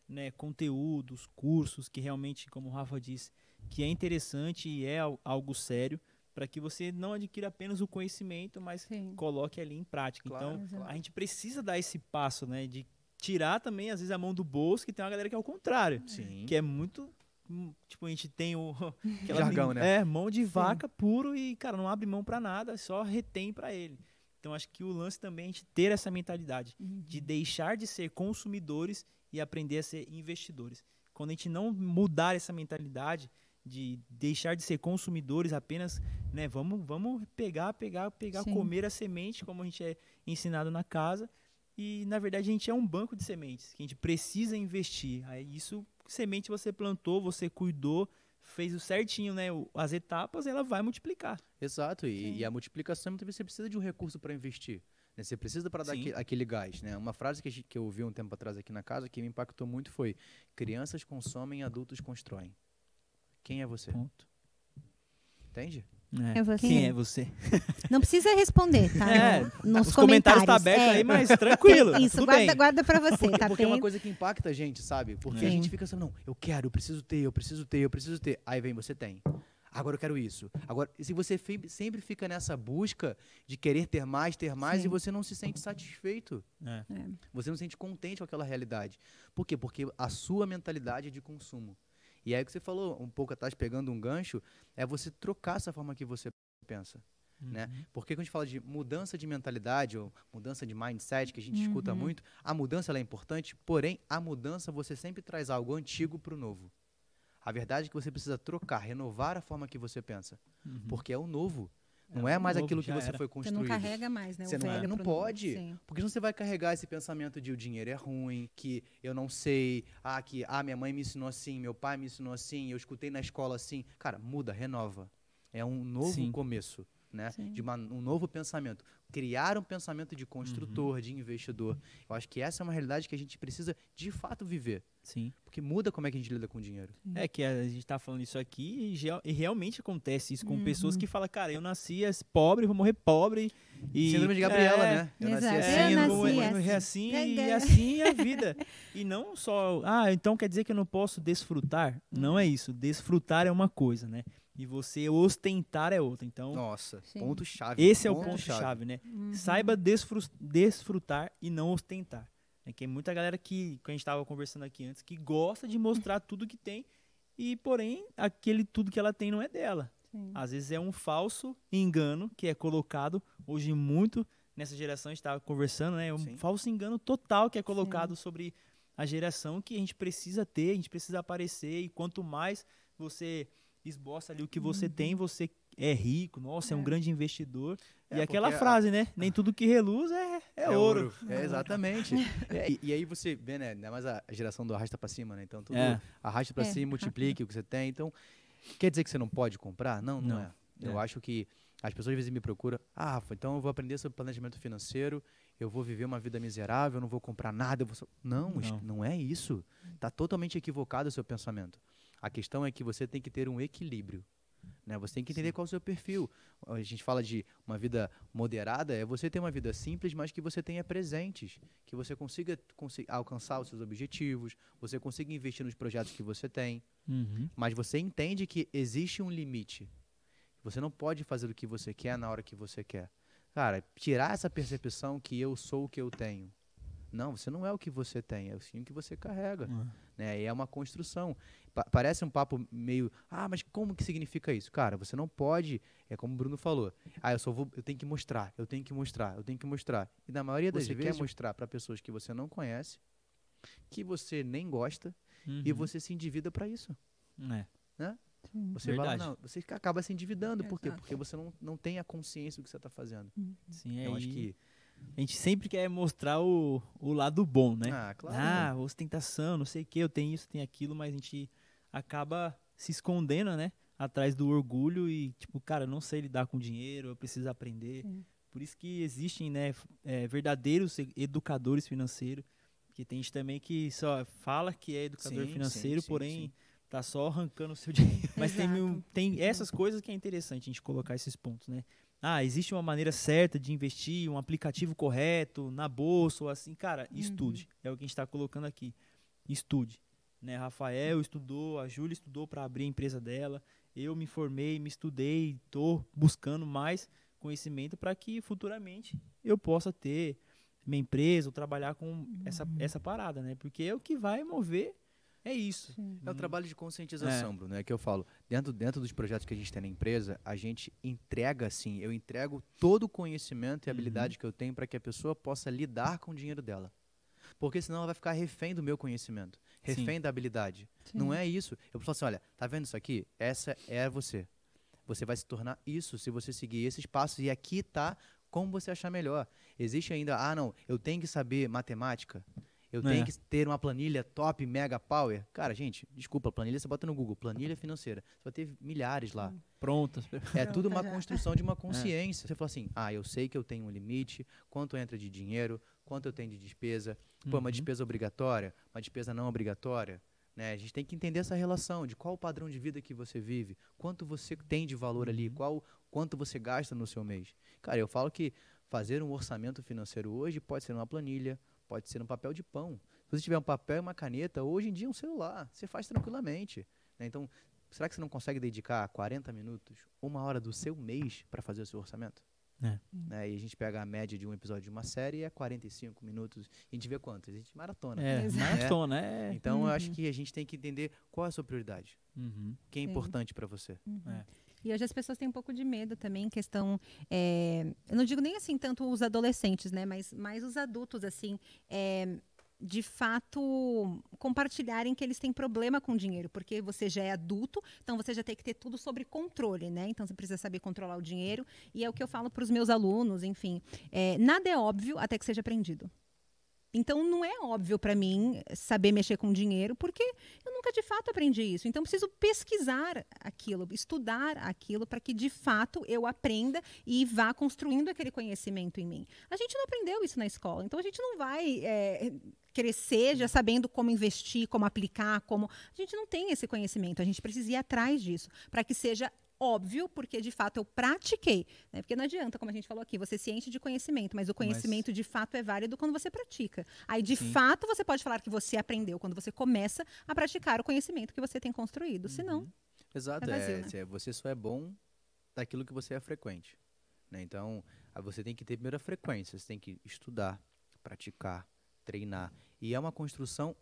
né? Conteúdos, cursos, que realmente, como o Rafa disse, que é interessante e é al- algo sério, para que você não adquira apenas o conhecimento, mas Sim. coloque ali em prática. Claro, então, Exato. a gente precisa dar esse passo, né? De tirar também, às vezes, a mão do bolso, que tem uma galera que é o contrário. Sim. Que é muito. hum, Tipo, a gente tem o. Jargão, né? É, mão de vaca puro e, cara, não abre mão pra nada, só retém pra ele. Então, acho que o lance também é a gente ter essa mentalidade Uhum. de deixar de ser consumidores e aprender a ser investidores. Quando a gente não mudar essa mentalidade de deixar de ser consumidores apenas, né, vamos, vamos pegar, pegar, pegar, Sim. comer a semente, como a gente é ensinado na casa, e na verdade a gente é um banco de sementes, que a gente precisa investir. Aí isso, semente você plantou, você cuidou, fez o certinho, né, as etapas, ela vai multiplicar. Exato, e, e a multiplicação muitas vezes você precisa de um recurso para investir. né? Você precisa para dar Sim. aque- aquele gás. Né? Uma frase que, a gente- que eu ouvi um tempo atrás aqui na casa que me impactou muito foi: Crianças consomem, adultos constroem. Quem é você? Ponto. Entende? É você. Quem é você? Não precisa responder, tá? É, No- nos Os comentários tá comentários. aberto É. aí, mas tranquilo. Isso, tudo guarda, bem. guarda pra você, Porque, tá porque é uma bem? coisa que impacta a gente, sabe? Porque a gente fica assim, não, eu quero, eu preciso ter, eu preciso ter, eu preciso ter. Aí vem, você tem. Agora eu quero isso. Agora, se você sempre fica nessa busca de querer ter mais, ter mais, Sim. e você não se sente satisfeito. É. Você não se sente contente com aquela realidade. Por quê? Porque a sua mentalidade é de consumo. E aí o que você falou um pouco atrás, pegando um gancho, é você trocar essa forma que você pensa. Né? Uhum. Porque quando a gente fala de mudança de mentalidade ou mudança de mindset, que a gente escuta Uhum. muito, a mudança é importante, porém, a mudança você sempre traz algo antigo para o novo. A verdade é que você precisa trocar, renovar a forma que você pensa. Uhum. Porque é o novo. Não É é, mais novo, aquilo que você era. foi Você construído. não carrega mais, né? Você o não, velho não pode. Sim. Porque senão você vai carregar esse pensamento de o dinheiro é ruim, que eu não sei, ah, que ah, minha mãe me ensinou assim, meu pai me ensinou assim, eu escutei na escola assim. Cara, muda, renova. É um novo Sim. começo, né? Sim. De uma- um novo pensamento. Criar um pensamento de construtor, Uhum. de investidor. Eu acho que essa é uma realidade que a gente precisa de fato viver. Sim. Porque muda como é que a gente lida com o dinheiro. É que a gente tá falando isso aqui e, e realmente acontece isso com Uhum. pessoas que falam, cara, eu nasci as- pobre, vou morrer pobre. E, Síndrome de Gabriela, é, né? Eu nasci Exato. assim. Eu vou nasci morrer assim. assim e Gaga. assim é a vida. E não só, ah, então quer dizer que eu não posso desfrutar? Não é isso. Desfrutar é uma coisa, né? E você ostentar é outra. Então, Nossa, Sim. ponto-chave. esse é o ponto-chave, né? Uhum. Saiba desfru- desfrutar e não ostentar. É que tem muita galera que, que a gente estava conversando aqui antes, que gosta de mostrar tudo que tem e, porém, aquele tudo que ela tem não é dela. Sim. Às vezes é um falso engano que é colocado hoje muito nessa geração, a gente estava conversando, né? Um Sim. falso engano total que é colocado sobre a geração que a gente precisa ter, a gente precisa aparecer e quanto mais você esboça ali o que você tem, você é rico, nossa, é, um É. grande investidor. É, e aquela porque a- frase, né? Nem tudo que reluz é, é, ouro. É, exatamente. É, e, e aí você vê, né? Ainda mais a geração do arrasta pra cima, né? Então tudo É. arrasta pra É, cima, multiplique o que você tem. Então, quer dizer que você não pode comprar? Não, não, Não. é. Eu É. acho que as pessoas às vezes me procuram, ah, Rafa, então eu vou aprender sobre planejamento financeiro, eu vou viver uma vida miserável, eu não vou comprar nada. eu vou só-" Não, Não. não é isso. Está totalmente equivocado o seu pensamento. A questão é que você tem que ter um equilíbrio. Né? Você tem que entender qual é o seu perfil. A gente fala de uma vida moderada, é você ter uma vida simples, mas que você tenha presentes, que você consiga, consi- alcançar os seus objetivos, você consiga investir nos projetos que você tem, Uhum. mas você entende que existe um limite. Você não pode fazer o que você quer na hora que você quer. Cara, tirar essa percepção que eu sou o que eu tenho. Não, você não é o que você tem, é sim o que você carrega né? E é uma construção. Pa- parece um papo meio, ah, mas como que significa isso? Cara, você não pode, é como o Bruno falou. Ah, eu só vou, eu tenho que mostrar, eu tenho que mostrar, eu tenho que mostrar. E na maioria das Você vezes quer mostrar para pessoas que você não conhece, que você nem gosta Uhum. e você se endivida para isso. É. Sim. Você vai lá, Verdade. não, você acaba se endividando, por quê? Exato. Porque você não, não tem a consciência do que você está fazendo. Sim, Eu é, acho que A gente sempre quer mostrar o, o lado bom, né? Ah, claro. Ah, ostentação, não sei o que, eu tenho isso, tenho aquilo, mas a gente acaba se escondendo, né? Atrás do orgulho e, tipo, cara, eu não sei lidar com dinheiro, eu preciso aprender. Sim. Por isso que existem, né, é, verdadeiros educadores financeiros. Que tem gente também que só fala que é educador Sim, financeiro, sim, sim, porém sim. tá só arrancando o seu dinheiro. Mas tem, um- tem essas coisas que é interessante a gente colocar esses pontos, né? Ah, existe uma maneira certa de investir, um aplicativo correto, na bolsa ou assim. Cara, estude. É o que a gente está colocando aqui. Estude. Né? Rafael estudou, a Júlia estudou para abrir a empresa dela. Eu me formei, me estudei, estou buscando mais conhecimento para que futuramente eu possa ter minha empresa ou trabalhar com essa, essa parada, né? Porque é o que vai mover, é isso. É o trabalho de conscientização, Bruno, é que eu falo. Dentro, dentro dos projetos que a gente tem na empresa, a gente entrega, assim, eu entrego todo o conhecimento e habilidade que eu tenho para que a pessoa possa lidar com o dinheiro dela. Porque senão ela vai ficar refém do meu conhecimento, refém da habilidade. Não é isso. Eu falo assim, olha, tá vendo isso aqui? Essa é você. Você vai se tornar isso se você seguir esses passos. E aqui tá como você achar melhor. Existe ainda, ah, não, eu tenho que saber matemática. Eu É. tenho que ter uma planilha top, mega power. Cara, gente, desculpa, planilha você bota no Google, planilha financeira. Você vai ter milhares lá. Prontas. É tudo uma já. construção de uma consciência. Você fala assim, ah, eu sei que eu tenho um limite, quanto entra de dinheiro, quanto eu tenho de despesa. Pô, uma Uhum. despesa obrigatória, uma despesa não obrigatória. Né? A gente tem que entender essa relação de qual o padrão de vida que você vive, quanto você tem de valor ali, Uhum. qual quanto você gasta no seu mês. Cara, eu falo que fazer um orçamento financeiro hoje pode ser numa planilha, pode ser num papel de pão. Se você tiver um papel e uma caneta, hoje em dia um celular, você faz tranquilamente. né? Então, será que você não consegue dedicar 40 minutos, uma hora do seu mês para fazer o seu orçamento? É. Né? E a gente pega a média de um episódio de uma série e é 45 minutos. E a gente vê quantas? A gente maratona. É, Exato. maratona, é. Então, eu acho Uhum. que a gente tem que entender qual é a sua prioridade. Uhum. O que é Sim. importante para você. É. E hoje as pessoas têm um pouco de medo também, questão. é, eu não digo nem assim tanto os adolescentes, né? Mas mais os adultos, assim. é, de fato, compartilharem que eles têm problema com dinheiro, porque você já é adulto, então você já tem que ter tudo sobre controle, né? Então você precisa saber controlar o dinheiro. E é o que eu falo para os meus alunos, enfim. é, nada é óbvio até que seja aprendido. Então não é óbvio para mim saber mexer com dinheiro, porque eu nunca de fato aprendi isso. Então preciso pesquisar aquilo, estudar aquilo para que de fato eu aprenda e vá construindo aquele conhecimento em mim. A gente não aprendeu isso na escola, então a gente não vai é, crescer já sabendo como investir, como aplicar, como a gente não tem esse conhecimento. A gente precisa ir atrás disso para que seja óbvio, porque de fato eu pratiquei. Né? Porque não adianta, como a gente falou aqui, você se enche de conhecimento, mas o conhecimento de fato é válido quando você pratica. Aí, de Sim. fato, você pode falar que você aprendeu quando você começa a praticar o conhecimento que você tem construído. Uhum. Senão, Exato, É vazio, é, né? cê- você só é bom daquilo que você é frequente. né? Então, você tem que ter primeiro a frequência, você tem que estudar, praticar, treinar. E é uma construção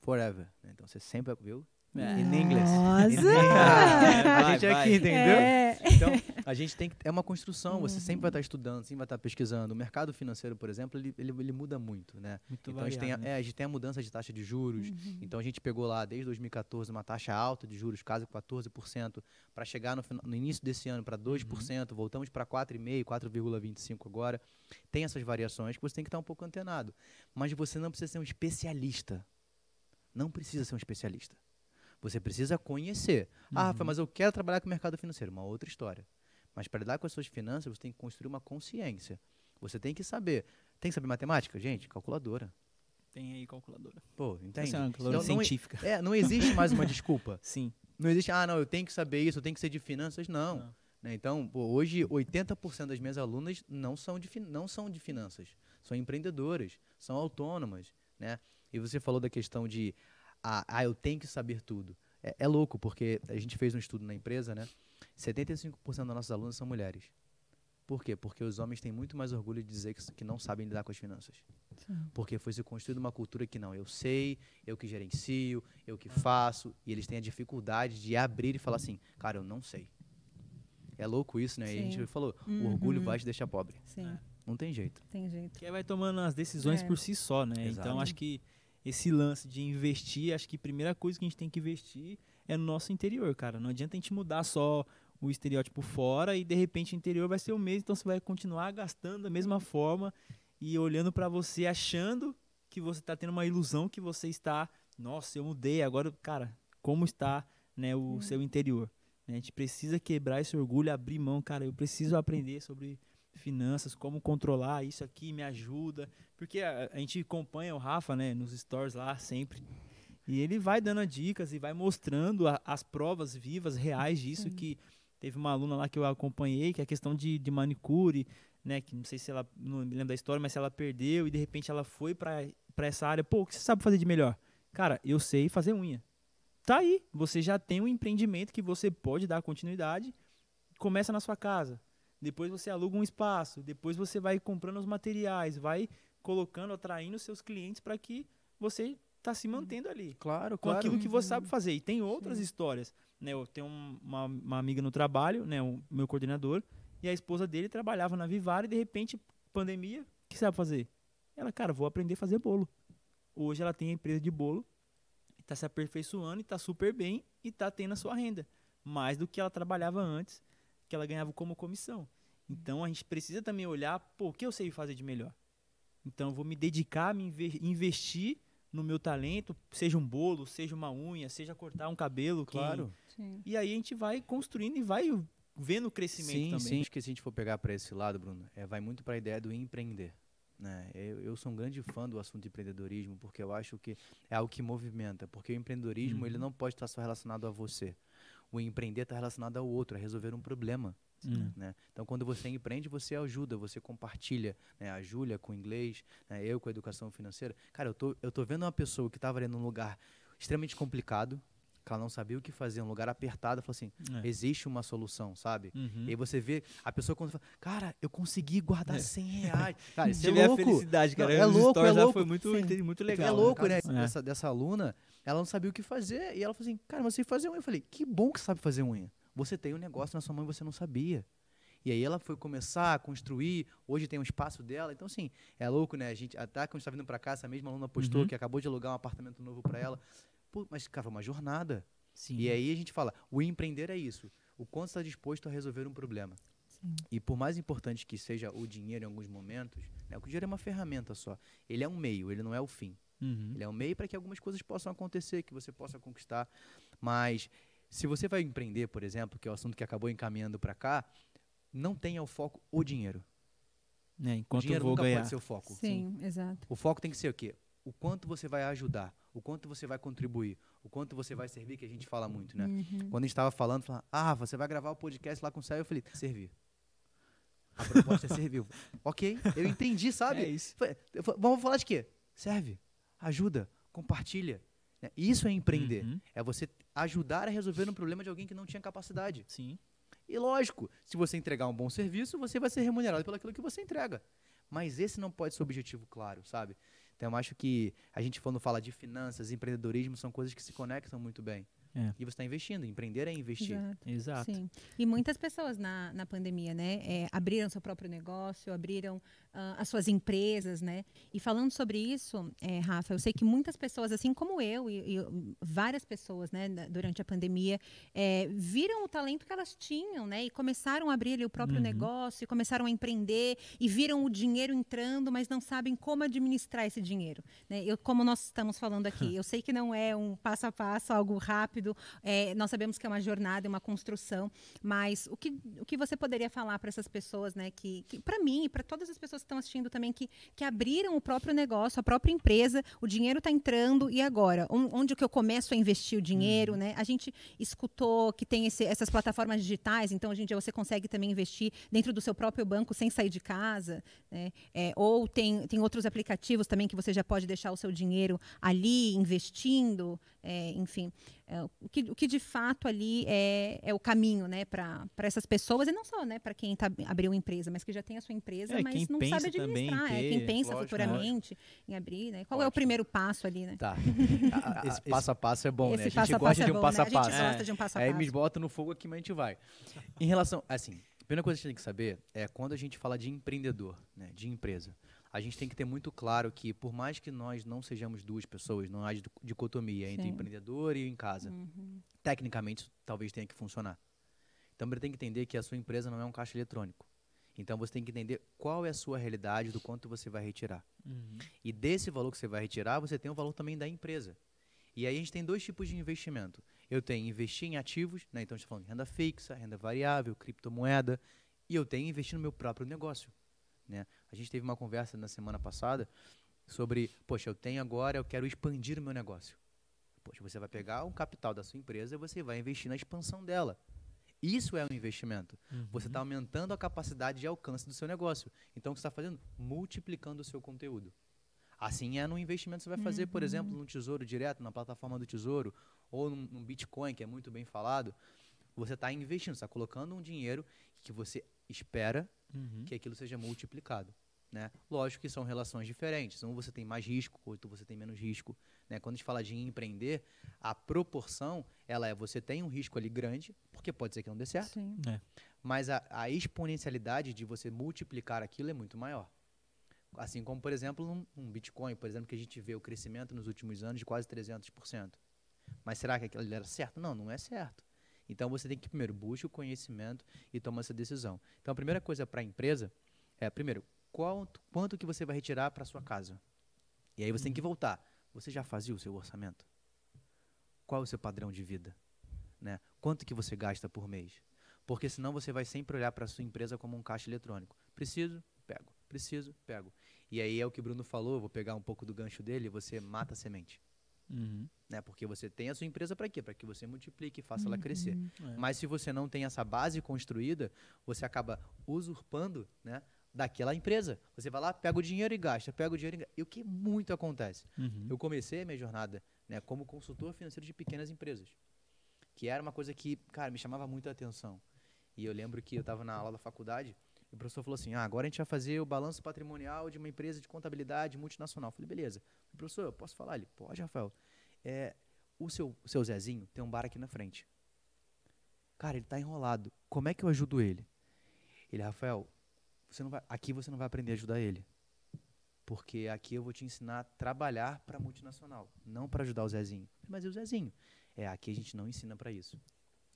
forever. né? Então, você sempre, viu? É. In inglês. Nossa! A gente vai. aqui, entendeu? É. Então, a gente tem que. É uma construção, você sempre vai estar estudando, sempre vai estar pesquisando. O mercado financeiro, por exemplo, ele, ele, ele muda muito, né? Muito então, a gente, tem a, variado, né? é, a gente tem a mudança de taxa de juros. Então, a gente pegou lá, desde 2014, uma taxa alta de juros, quase 14%, para chegar no, no início desse ano para 2%, voltamos para 4,5%, 4,25% agora. Tem essas variações que você tem que estar um pouco antenado. Mas você não precisa ser um especialista. Não precisa ser um especialista. Você precisa conhecer. Ah, Uhum. Rafa, mas eu quero trabalhar com o mercado financeiro. Uma outra história. Mas para lidar com as suas finanças, você tem que construir uma consciência. Você tem que saber. Tem que saber matemática? Gente, calculadora. Tem aí calculadora. Pô, entende? É uma calculadora Então, não é- científica. É, não existe mais uma desculpa. Sim. Não existe, ah, não, eu tenho que saber isso, eu tenho que ser de finanças. Não. Não. Né, Então, pô, hoje, 80% das minhas alunas não são, de, não são de finanças. São empreendedoras, são autônomas. Né? E você falou da questão de, ah, ah, eu tenho que saber tudo. É, é louco, porque a gente fez um estudo na empresa, né? 75% das nossas alunas são mulheres. Por quê? Porque os homens têm muito mais orgulho de dizer que, que não sabem lidar com as finanças. Porque foi se construída uma cultura que não, eu sei, eu que gerencio, eu que faço, e eles têm a dificuldade de abrir e falar assim, cara, eu não sei. É louco isso, né? E a gente Sim. falou, o orgulho Uhum. vai te deixar pobre. Sim, Não tem jeito. tem jeito. Que aí vai tomando as decisões É. por si só, né? Exato. Então acho que esse lance de investir, acho que a primeira coisa que a gente tem que investir é no nosso interior, cara. Não adianta a gente mudar só o estereótipo fora e de repente o interior vai ser o mesmo, então você vai continuar gastando da mesma forma e olhando pra você achando que você tá tendo uma ilusão que você está, nossa, eu mudei, agora, cara, como está, né, o seu interior? né? A gente precisa quebrar esse orgulho, abrir mão, cara, eu preciso aprender sobre finanças, como controlar isso aqui, me ajuda. Porque a, a gente acompanha o Rafa, né, nos stories lá sempre. E ele vai dando dicas e vai mostrando a- as provas vivas, reais disso, que teve uma aluna lá que eu acompanhei, que é a questão de, de manicure, né, que não sei se ela, não me lembro da história, mas se ela perdeu e de repente ela foi pra essa área, pô, o que você sabe fazer de melhor? Cara, eu sei fazer unha. Tá aí, você já tem um empreendimento que você pode dar continuidade, começa na sua casa, depois você aluga um espaço, depois você vai comprando os materiais, vai colocando, atraindo seus clientes para que você tá se mantendo ali Claro, com aquilo que você Uhum. sabe fazer. E tem outras histórias. Né? Eu tenho um- uma, uma amiga no trabalho, né? o meu coordenador, e a esposa dele trabalhava na Vivara e de repente, pandemia, o que sabe fazer? Ela, cara, vou aprender a fazer bolo. Hoje ela tem a empresa de bolo, está se aperfeiçoando e está super bem e está tendo a sua renda. Mais do que ela trabalhava antes, que ela ganhava como comissão. Então a gente precisa também olhar, pô, o que eu sei fazer de melhor? Então eu vou me dedicar, me inve- investir no meu talento, seja um bolo, seja uma unha, seja cortar um cabelo. quem- Claro. Sim. E aí a gente vai construindo e vai vendo o crescimento Sim, também. sim. Acho que se a gente for pegar para esse lado, Bruno, é, vai muito para a ideia do empreender. Né? Eu, eu sou um grande fã do assunto de empreendedorismo porque eu acho que é algo que movimenta. Porque o empreendedorismo Uhum. ele não pode estar só relacionado a você. O empreender está relacionado ao outro, a resolver um problema. Hum. né? Então, quando você empreende, você ajuda, você compartilha. Né? A Júlia com inglês, né? eu com a educação financeira. Cara, eu tô, eu tô vendo uma pessoa que estava ali num lugar extremamente complicado, que ela não sabia o que fazer, um lugar apertado, falou assim, É. existe uma solução, sabe? Uhum. E aí você vê a pessoa quando fala, cara, eu consegui guardar É. 100 reais. Cara, isso é a louco. felicidade, cara. Não, é louco, é louco. Foi muito, Sim. entendi, muito É legal. louco, né? É. Dessa, dessa aluna, ela não sabia o que fazer. E ela falou assim, cara, mas eu sei fazer unha. Eu falei, que bom que você sabe fazer unha. Você tem um negócio na sua mão e você não sabia. E aí ela foi começar a construir, hoje tem um espaço dela. Então, assim, é louco, né? A gente, até quando a gente tá vindo pra cá, essa mesma aluna postou Uhum. que acabou de alugar um apartamento novo pra ela. Pô, mas, cara, foi uma jornada. Sim. E aí a gente fala, o empreender é isso. O quanto está disposto a resolver um problema. Sim. E por mais importante que seja o dinheiro em alguns momentos, né, o dinheiro é uma ferramenta só. Ele é um meio, ele não é o fim. Uhum. Ele é um meio para que algumas coisas possam acontecer, que você possa conquistar. Mas se você vai empreender, por exemplo, que é o assunto que acabou encaminhando para cá, não tenha o foco o dinheiro. É, O enquanto eu dinheiro vou nunca ganhar. pode ser o foco. Sim, exato. O foco tem que ser o quê? O quanto você vai ajudar, o quanto você vai contribuir, o quanto você vai servir, que a gente fala muito, né? Uhum. Quando a gente estava falando, falando, ah, você vai gravar o podcast lá com o Céu, eu falei, servir. A proposta é servir. ok, eu entendi, sabe? É isso. Falei, Vamos falar de quê? Serve, ajuda, compartilha. né? Isso é empreender. Uhum. É você ajudar a resolver um problema de alguém que não tinha capacidade. Sim. E lógico, se você entregar um bom serviço, você vai ser remunerado pelo aquilo que você entrega. Mas esse não pode ser o objetivo claro, sabe? Então eu acho que a gente quando fala de finanças, empreendedorismo, são coisas que se conectam muito bem. É. E você está investindo. Empreender é investir. Exato. Exato. Sim. E muitas pessoas na, na pandemia, né, é, abriram seu próprio negócio, abriram ah, as suas empresas, né? E falando sobre isso, é, Rafa, eu sei que muitas pessoas, assim como eu e, e várias pessoas, né, na- durante a pandemia, é, viram o talento que elas tinham, né? E começaram a abrir ali o próprio Uhum. negócio, e começaram a empreender e viram o dinheiro entrando, mas não sabem como administrar esse dinheiro. Né? Eu, como nós estamos falando aqui, eu sei que não é um passo a passo, algo rápido. É, nós sabemos que é uma jornada, é uma construção. Mas o que, o que você poderia falar para essas pessoas, né? Que, que para mim e para todas as pessoas que estão assistindo também, que, que abriram o próprio negócio, a própria empresa, o dinheiro está entrando e agora? On- Onde que eu começo a investir o dinheiro, né? A gente escutou que tem esse- essas plataformas digitais, então hoje em dia você consegue também investir dentro do seu próprio banco sem sair de casa, né? É, ou tem, tem outros aplicativos também que você já pode deixar o seu dinheiro ali investindo, é, enfim. É, o, que, o que de fato ali é, é o caminho né, para essas pessoas, e não só né, para quem tá, abriu uma empresa, mas que já tem a sua empresa, É, mas não sabe administrar. é, ter, quem pensa lógico, futuramente em abrir, né? Qual é o primeiro passo ali, né? Tá. Esse passo a passo é bom, né? A gente gosta é de um passo a passo. A gente gosta É. de um passo a Aí passo. me bota no fogo aqui, mas a gente vai. Em relação, assim, a primeira coisa que a gente tem que saber é quando a gente fala de empreendedor, né, de empresa, a gente tem que ter muito claro que por mais que nós não sejamos duas pessoas, não há dico- dicotomia entre Sim. empreendedor e em casa, Uhum. tecnicamente isso talvez tenha que funcionar. Então você tem que entender que a sua empresa não é um caixa eletrônico. Então você tem que entender qual é a sua realidade do quanto você vai retirar. Uhum. E desse valor que você vai retirar, você tem o valor também da empresa. E aí a gente tem dois tipos de investimento. Eu tenho investir em ativos, né? então a gente está falando de renda fixa, renda variável, criptomoeda, e eu tenho investir no meu próprio negócio. Né? A gente teve uma conversa na semana passada sobre, poxa, eu tenho agora, eu quero expandir o meu negócio. Poxa, você vai pegar um capital da sua empresa e você vai investir na expansão dela. Isso é um investimento. Você está aumentando a capacidade de alcance do seu negócio. Então, o que você está fazendo? Multiplicando o seu conteúdo. Assim é no investimento que você vai fazer, por exemplo, no Tesouro Direto, na plataforma do Tesouro, ou num Bitcoin, que é muito bem falado. Você está investindo, você está colocando um dinheiro que você espera Uhum. que aquilo seja multiplicado. Né? Lógico que são relações diferentes. Um você tem mais risco, outro você tem menos risco. Né? Quando a gente fala de empreender, a proporção ela é você tem um risco ali grande, porque pode ser que não dê certo, Sim. mas a, a exponencialidade de você multiplicar aquilo é muito maior. Assim como, por exemplo, um, um Bitcoin, por exemplo, que a gente vê o crescimento nos últimos anos de quase 300%. Mas será que aquilo era certo? Não, não é certo. Então você tem que primeiro buscar o conhecimento e tomar essa decisão. Então a primeira coisa para a empresa é, primeiro, quanto, quanto que você vai retirar para sua casa? E aí você tem que voltar. Você já fazia o seu orçamento? Qual é o seu padrão de vida? Né? Quanto que você gasta por mês? Porque senão você vai sempre olhar para a sua empresa como um caixa eletrônico. Preciso, pego. Preciso, pego. E aí é o que o Bruno falou, vou pegar um pouco do gancho dele, você mata a semente. Uhum. Né? Porque você tem a sua empresa para quê? Para que você multiplique e faça ela Uhum. crescer. É. Mas se você não tem essa base construída, você acaba usurpando né, daquela empresa. Você vai lá, pega o dinheiro e gasta, pega o dinheiro e gasta. E o que muito acontece? Uhum. Eu comecei a minha jornada né, como consultor financeiro de pequenas empresas. Que era uma coisa que, cara, me chamava muito a atenção. E eu lembro que eu estava na aula da faculdade o professor falou assim: ah, agora a gente vai fazer o balanço patrimonial de uma empresa de contabilidade multinacional. Eu falei, beleza. Professor, eu posso falar? Ele, pode, Rafael. É, o, seu, o seu Zezinho tem um bar aqui na frente. Cara, ele tá enrolado. Como é que eu ajudo ele? Ele, Rafael, você não vai, aqui você não vai aprender a ajudar ele. Porque aqui eu vou te ensinar a trabalhar para multinacional, não para ajudar o Zezinho. Mas e o Zezinho? É, aqui a gente não ensina para isso.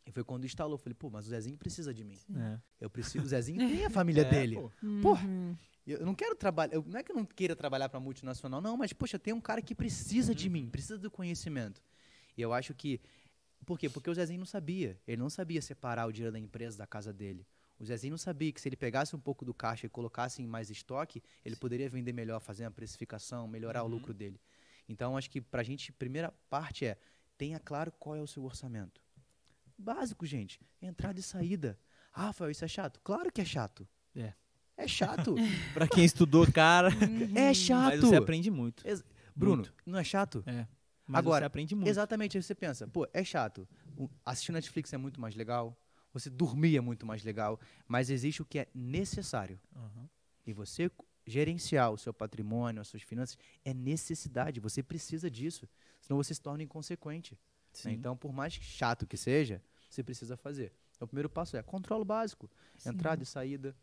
E foi quando instalou, eu falei, pô, mas o Zezinho precisa de mim. É. Eu preciso, o Zezinho tem a família É, dele. pô. Porra, Uhum. eu não quero trabalhar, eu- não é que eu não queira trabalhar para multinacional, não, mas poxa, tem um cara que precisa de mim, precisa do conhecimento. E eu acho que por quê? Porque o Zezinho não sabia, ele não sabia separar o dinheiro da empresa da casa dele. O Zezinho não sabia que se ele pegasse um pouco do caixa e colocasse em mais estoque, ele poderia vender melhor, fazer uma precificação, melhorar o Uhum. lucro dele. Então, acho que pra gente, primeira parte é, tenha claro qual é o seu orçamento. Básico, gente. Entrada e saída. Ah, Rafael, isso é chato? Claro que é chato. É. É chato. Pra quem estudou, cara, é mas chato. você aprende muito. Ex- Bruno, Muito. não é chato? É. Mas Agora, você aprende muito. Exatamente, aí você pensa, pô, é chato. O- assistir Netflix é muito mais legal, você dormir é muito mais legal, mas existe o que é necessário. Uhum. E você gerenciar o seu patrimônio, as suas finanças, é necessidade, você precisa disso. Senão você se torna inconsequente. né? Sim. Então, por mais chato que seja, você precisa fazer. Então, o primeiro passo é controle básico, Sim. entrada e saída.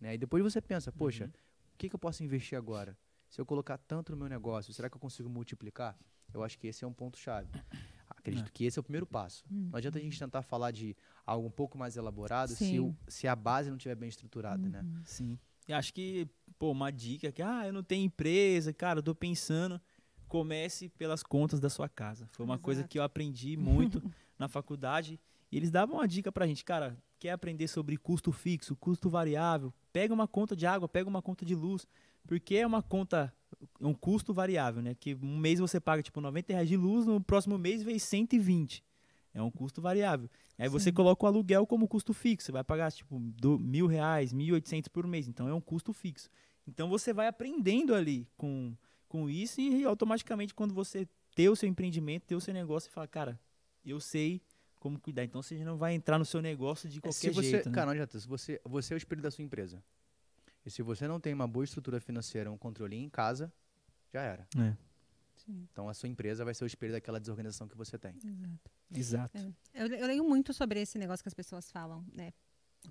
Né? E depois você pensa, poxa, Uhum. o que, que eu posso investir agora? Se eu colocar tanto no meu negócio, será que eu consigo multiplicar? Eu acho que esse é um ponto-chave. Acredito É. que esse é o primeiro passo. Não adianta a gente tentar falar de algo um pouco mais elaborado se, o- se a base não estiver bem estruturada, né? Sim. E acho que, pô, uma dica que, ah, eu não tenho empresa, cara, eu tô pensando, comece pelas contas da sua casa. Foi uma coisa Exato. que eu aprendi muito na faculdade. E eles davam uma dica pra gente, cara, quer aprender sobre custo fixo, custo variável, pega uma conta de água, pega uma conta de luz, porque é uma conta, um custo variável, né? Que um mês você paga, tipo, 90 reais de luz, no próximo mês vem 120. É um custo variável. Aí você Sim. coloca o aluguel como custo fixo. Você vai pagar, tipo, do, mil reais, mil e oitocentos por mês. Então, é um custo fixo. Então, você vai aprendendo ali com, com isso e automaticamente, quando você ter o seu empreendimento, ter o seu negócio, você fala, cara, eu sei como cuidar. Então, você não vai entrar no seu negócio de É, qualquer se você, jeito, né? Cara, não adianta. Se você, você é o espírito da sua empresa. E se você não tem uma boa estrutura financeira, um controle em casa, já era. É, Então a sua empresa vai ser o espelho daquela desorganização que você tem. exato. exato. É. Eu, eu leio muito sobre esse negócio que as pessoas falam, né?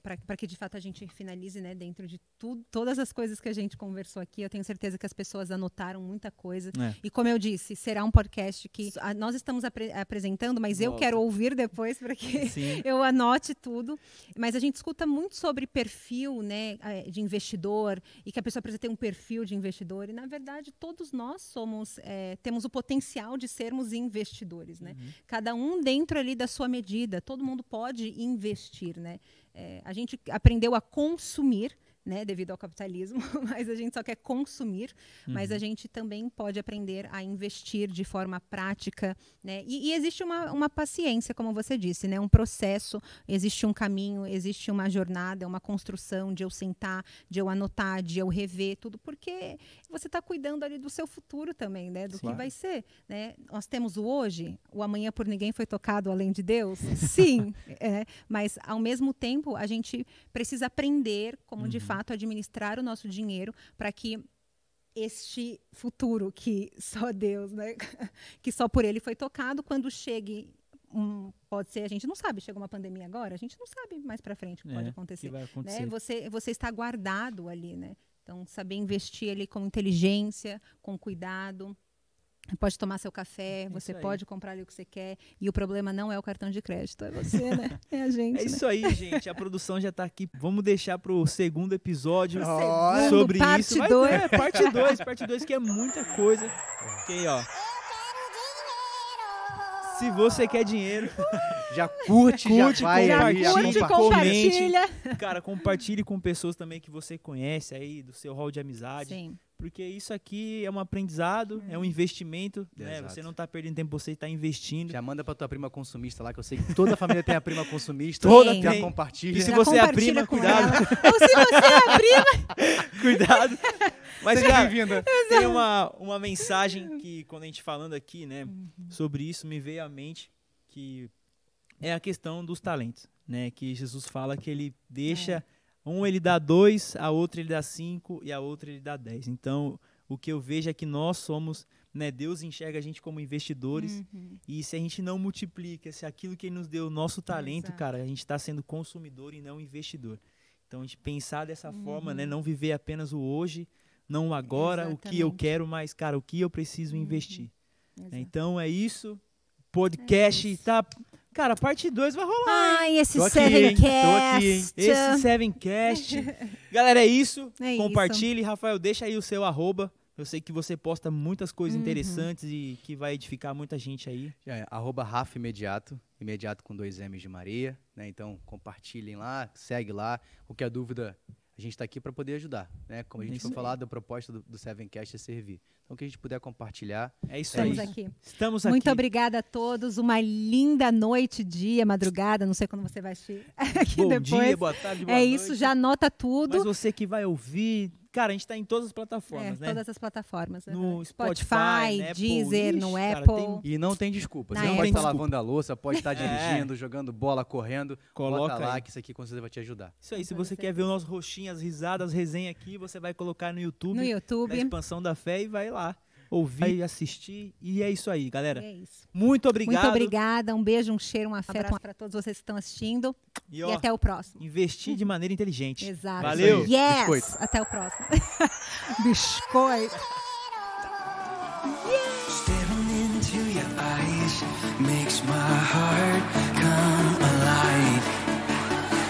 Para que de fato a gente finalize, né? Dentro de tudo, todas as coisas que a gente conversou aqui, eu tenho certeza que as pessoas anotaram muita coisa. É. E como eu disse, será um podcast que ah, nós estamos apre- apresentando, mas eu Volta. quero ouvir depois para que Sim. eu anote tudo. Mas a gente escuta muito sobre perfil né, eh, de investidor e que a pessoa precisa ter um perfil de investidor. E, na verdade, todos nós somos, eh, temos o potencial de sermos investidores. Né? Cada um dentro ali da sua medida. Todo mundo pode investir. Né? Eh, a gente aprendeu a consumir. Né, devido ao capitalismo, mas a gente só quer consumir, mas a gente também pode aprender a investir de forma prática, né? E, e existe uma, uma paciência, como você disse, né? Um processo, existe um caminho, existe uma jornada, uma construção de eu sentar, de eu anotar, de eu rever tudo, porque você está cuidando ali do seu futuro também, né? Do Sim. que vai ser, né? Nós temos o hoje, o amanhã por ninguém foi tocado além de Deus, sim, é, mas ao mesmo tempo a gente precisa aprender como de fato administrar o nosso dinheiro para que este futuro que só Deus, né? que só por ele foi tocado, quando chegue um, pode ser, a gente não sabe, chega uma pandemia agora, a gente não sabe mais para frente o que É, pode que acontecer, né? acontecer. Você você está guardado ali, né? Então saber investir ali com inteligência, com cuidado. Pode tomar seu café, É você pode comprar ali o que você quer. E o problema não é o cartão de crédito, é você, né? É a gente. É né? isso aí, gente. A produção já tá aqui. Vamos deixar pro segundo episódio Segundo, sobre parte isso. Dois. É, parte 2, parte 2, que é muita coisa. Ok, ó. Se você quer dinheiro, Já curte, Curte, já vai curte, compartilha. compartilha. cara, compartilhe com pessoas também que você conhece aí, do seu hall de amizade. Sim. Porque isso aqui é um aprendizado, é um investimento, né? Exato. Você não tá perdendo tempo, você está investindo. Já manda pra tua prima consumista lá, que eu sei que toda a família tem a prima consumista. Toda já tem. compartilha. E se Já você é a prima, cuidado. ela. Ou se você é a prima. Cuidado. Mas, Seja cara, bem-vinda. tem uma, uma mensagem que, quando a gente falando aqui, né, Uhum. sobre isso, me veio à mente que é a questão dos talentos, né? Que Jesus fala que ele deixa, um ele dá dois, a outra ele dá cinco e a outra ele dá dez. Então, o que eu vejo é que nós somos, né? Deus enxerga a gente como investidores Uhum. e se a gente não multiplica, se aquilo que ele nos deu, o nosso talento, Exato. cara, a gente está sendo consumidor e não investidor. Então, a gente pensar dessa forma, Uhum. né? Não viver apenas o hoje, não o agora, o que eu Exatamente. quero, mas, cara, o que eu preciso Uhum. investir. Exato. Então, é isso. Podcast É isso. tá... Cara, a parte 2 vai rolar. Ai, esse hein? Hein? Sevencast. Esse Sevencast. Galera, é isso. É Compartilhe. Rafael, deixa aí o seu arroba. Eu sei que você posta muitas coisas Uhum. interessantes e que vai edificar muita gente aí. É, arroba Rafa Imediato, imediato com dois M's de Maria, né? Então compartilhem lá, segue lá. Qualquer dúvida, a gente está aqui para poder ajudar, né? Como a gente Isso foi aí. falar, da proposta do, do Sevencast é servir. Então o que a gente puder compartilhar, É isso Estamos aí. aqui. Estamos aqui. Muito obrigada a todos. Uma linda noite, dia, madrugada. Não sei quando você vai assistir aqui Bom depois. dia, boa tarde, boa é noite. isso, já anota tudo. Mas você que vai ouvir, cara, a gente tá em todas as É, plataformas, né? Todas as plataformas. No. Spotify, Spotify, né, Apple, Deezer, ixi, no cara, Apple. tem- e não tem desculpa. Na Você Apple. pode estar Desculpa. lavando a louça, pode estar É. dirigindo, jogando bola, correndo. Coloca bota lá aí. que isso aqui com certeza vai te ajudar. Isso aí, se você quer ver o nosso rostinho, as risadas, as resenhas aqui, você vai colocar no YouTube, No YouTube. Expansão da Fé e vai lá ouvir, assistir. E é isso aí, galera. É isso. Muito obrigado. Muito obrigada. Um beijo, um cheiro, um afeto para todos vocês que estão assistindo. E, E, ó, até o próximo. investir de maneira inteligente. Exato. Valeu. Yes! Biscoito. Até o próximo. Biscoito. Staring into your eyes makes my heart come alive.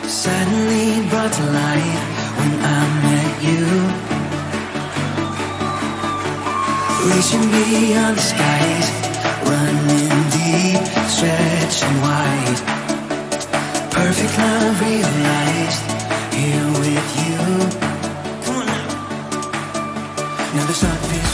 Suddenly brought to life when I met you. Reaching beyond the skies, running deep, stretching wide. Perfect love realized here with you. Come on now. Now the sun is.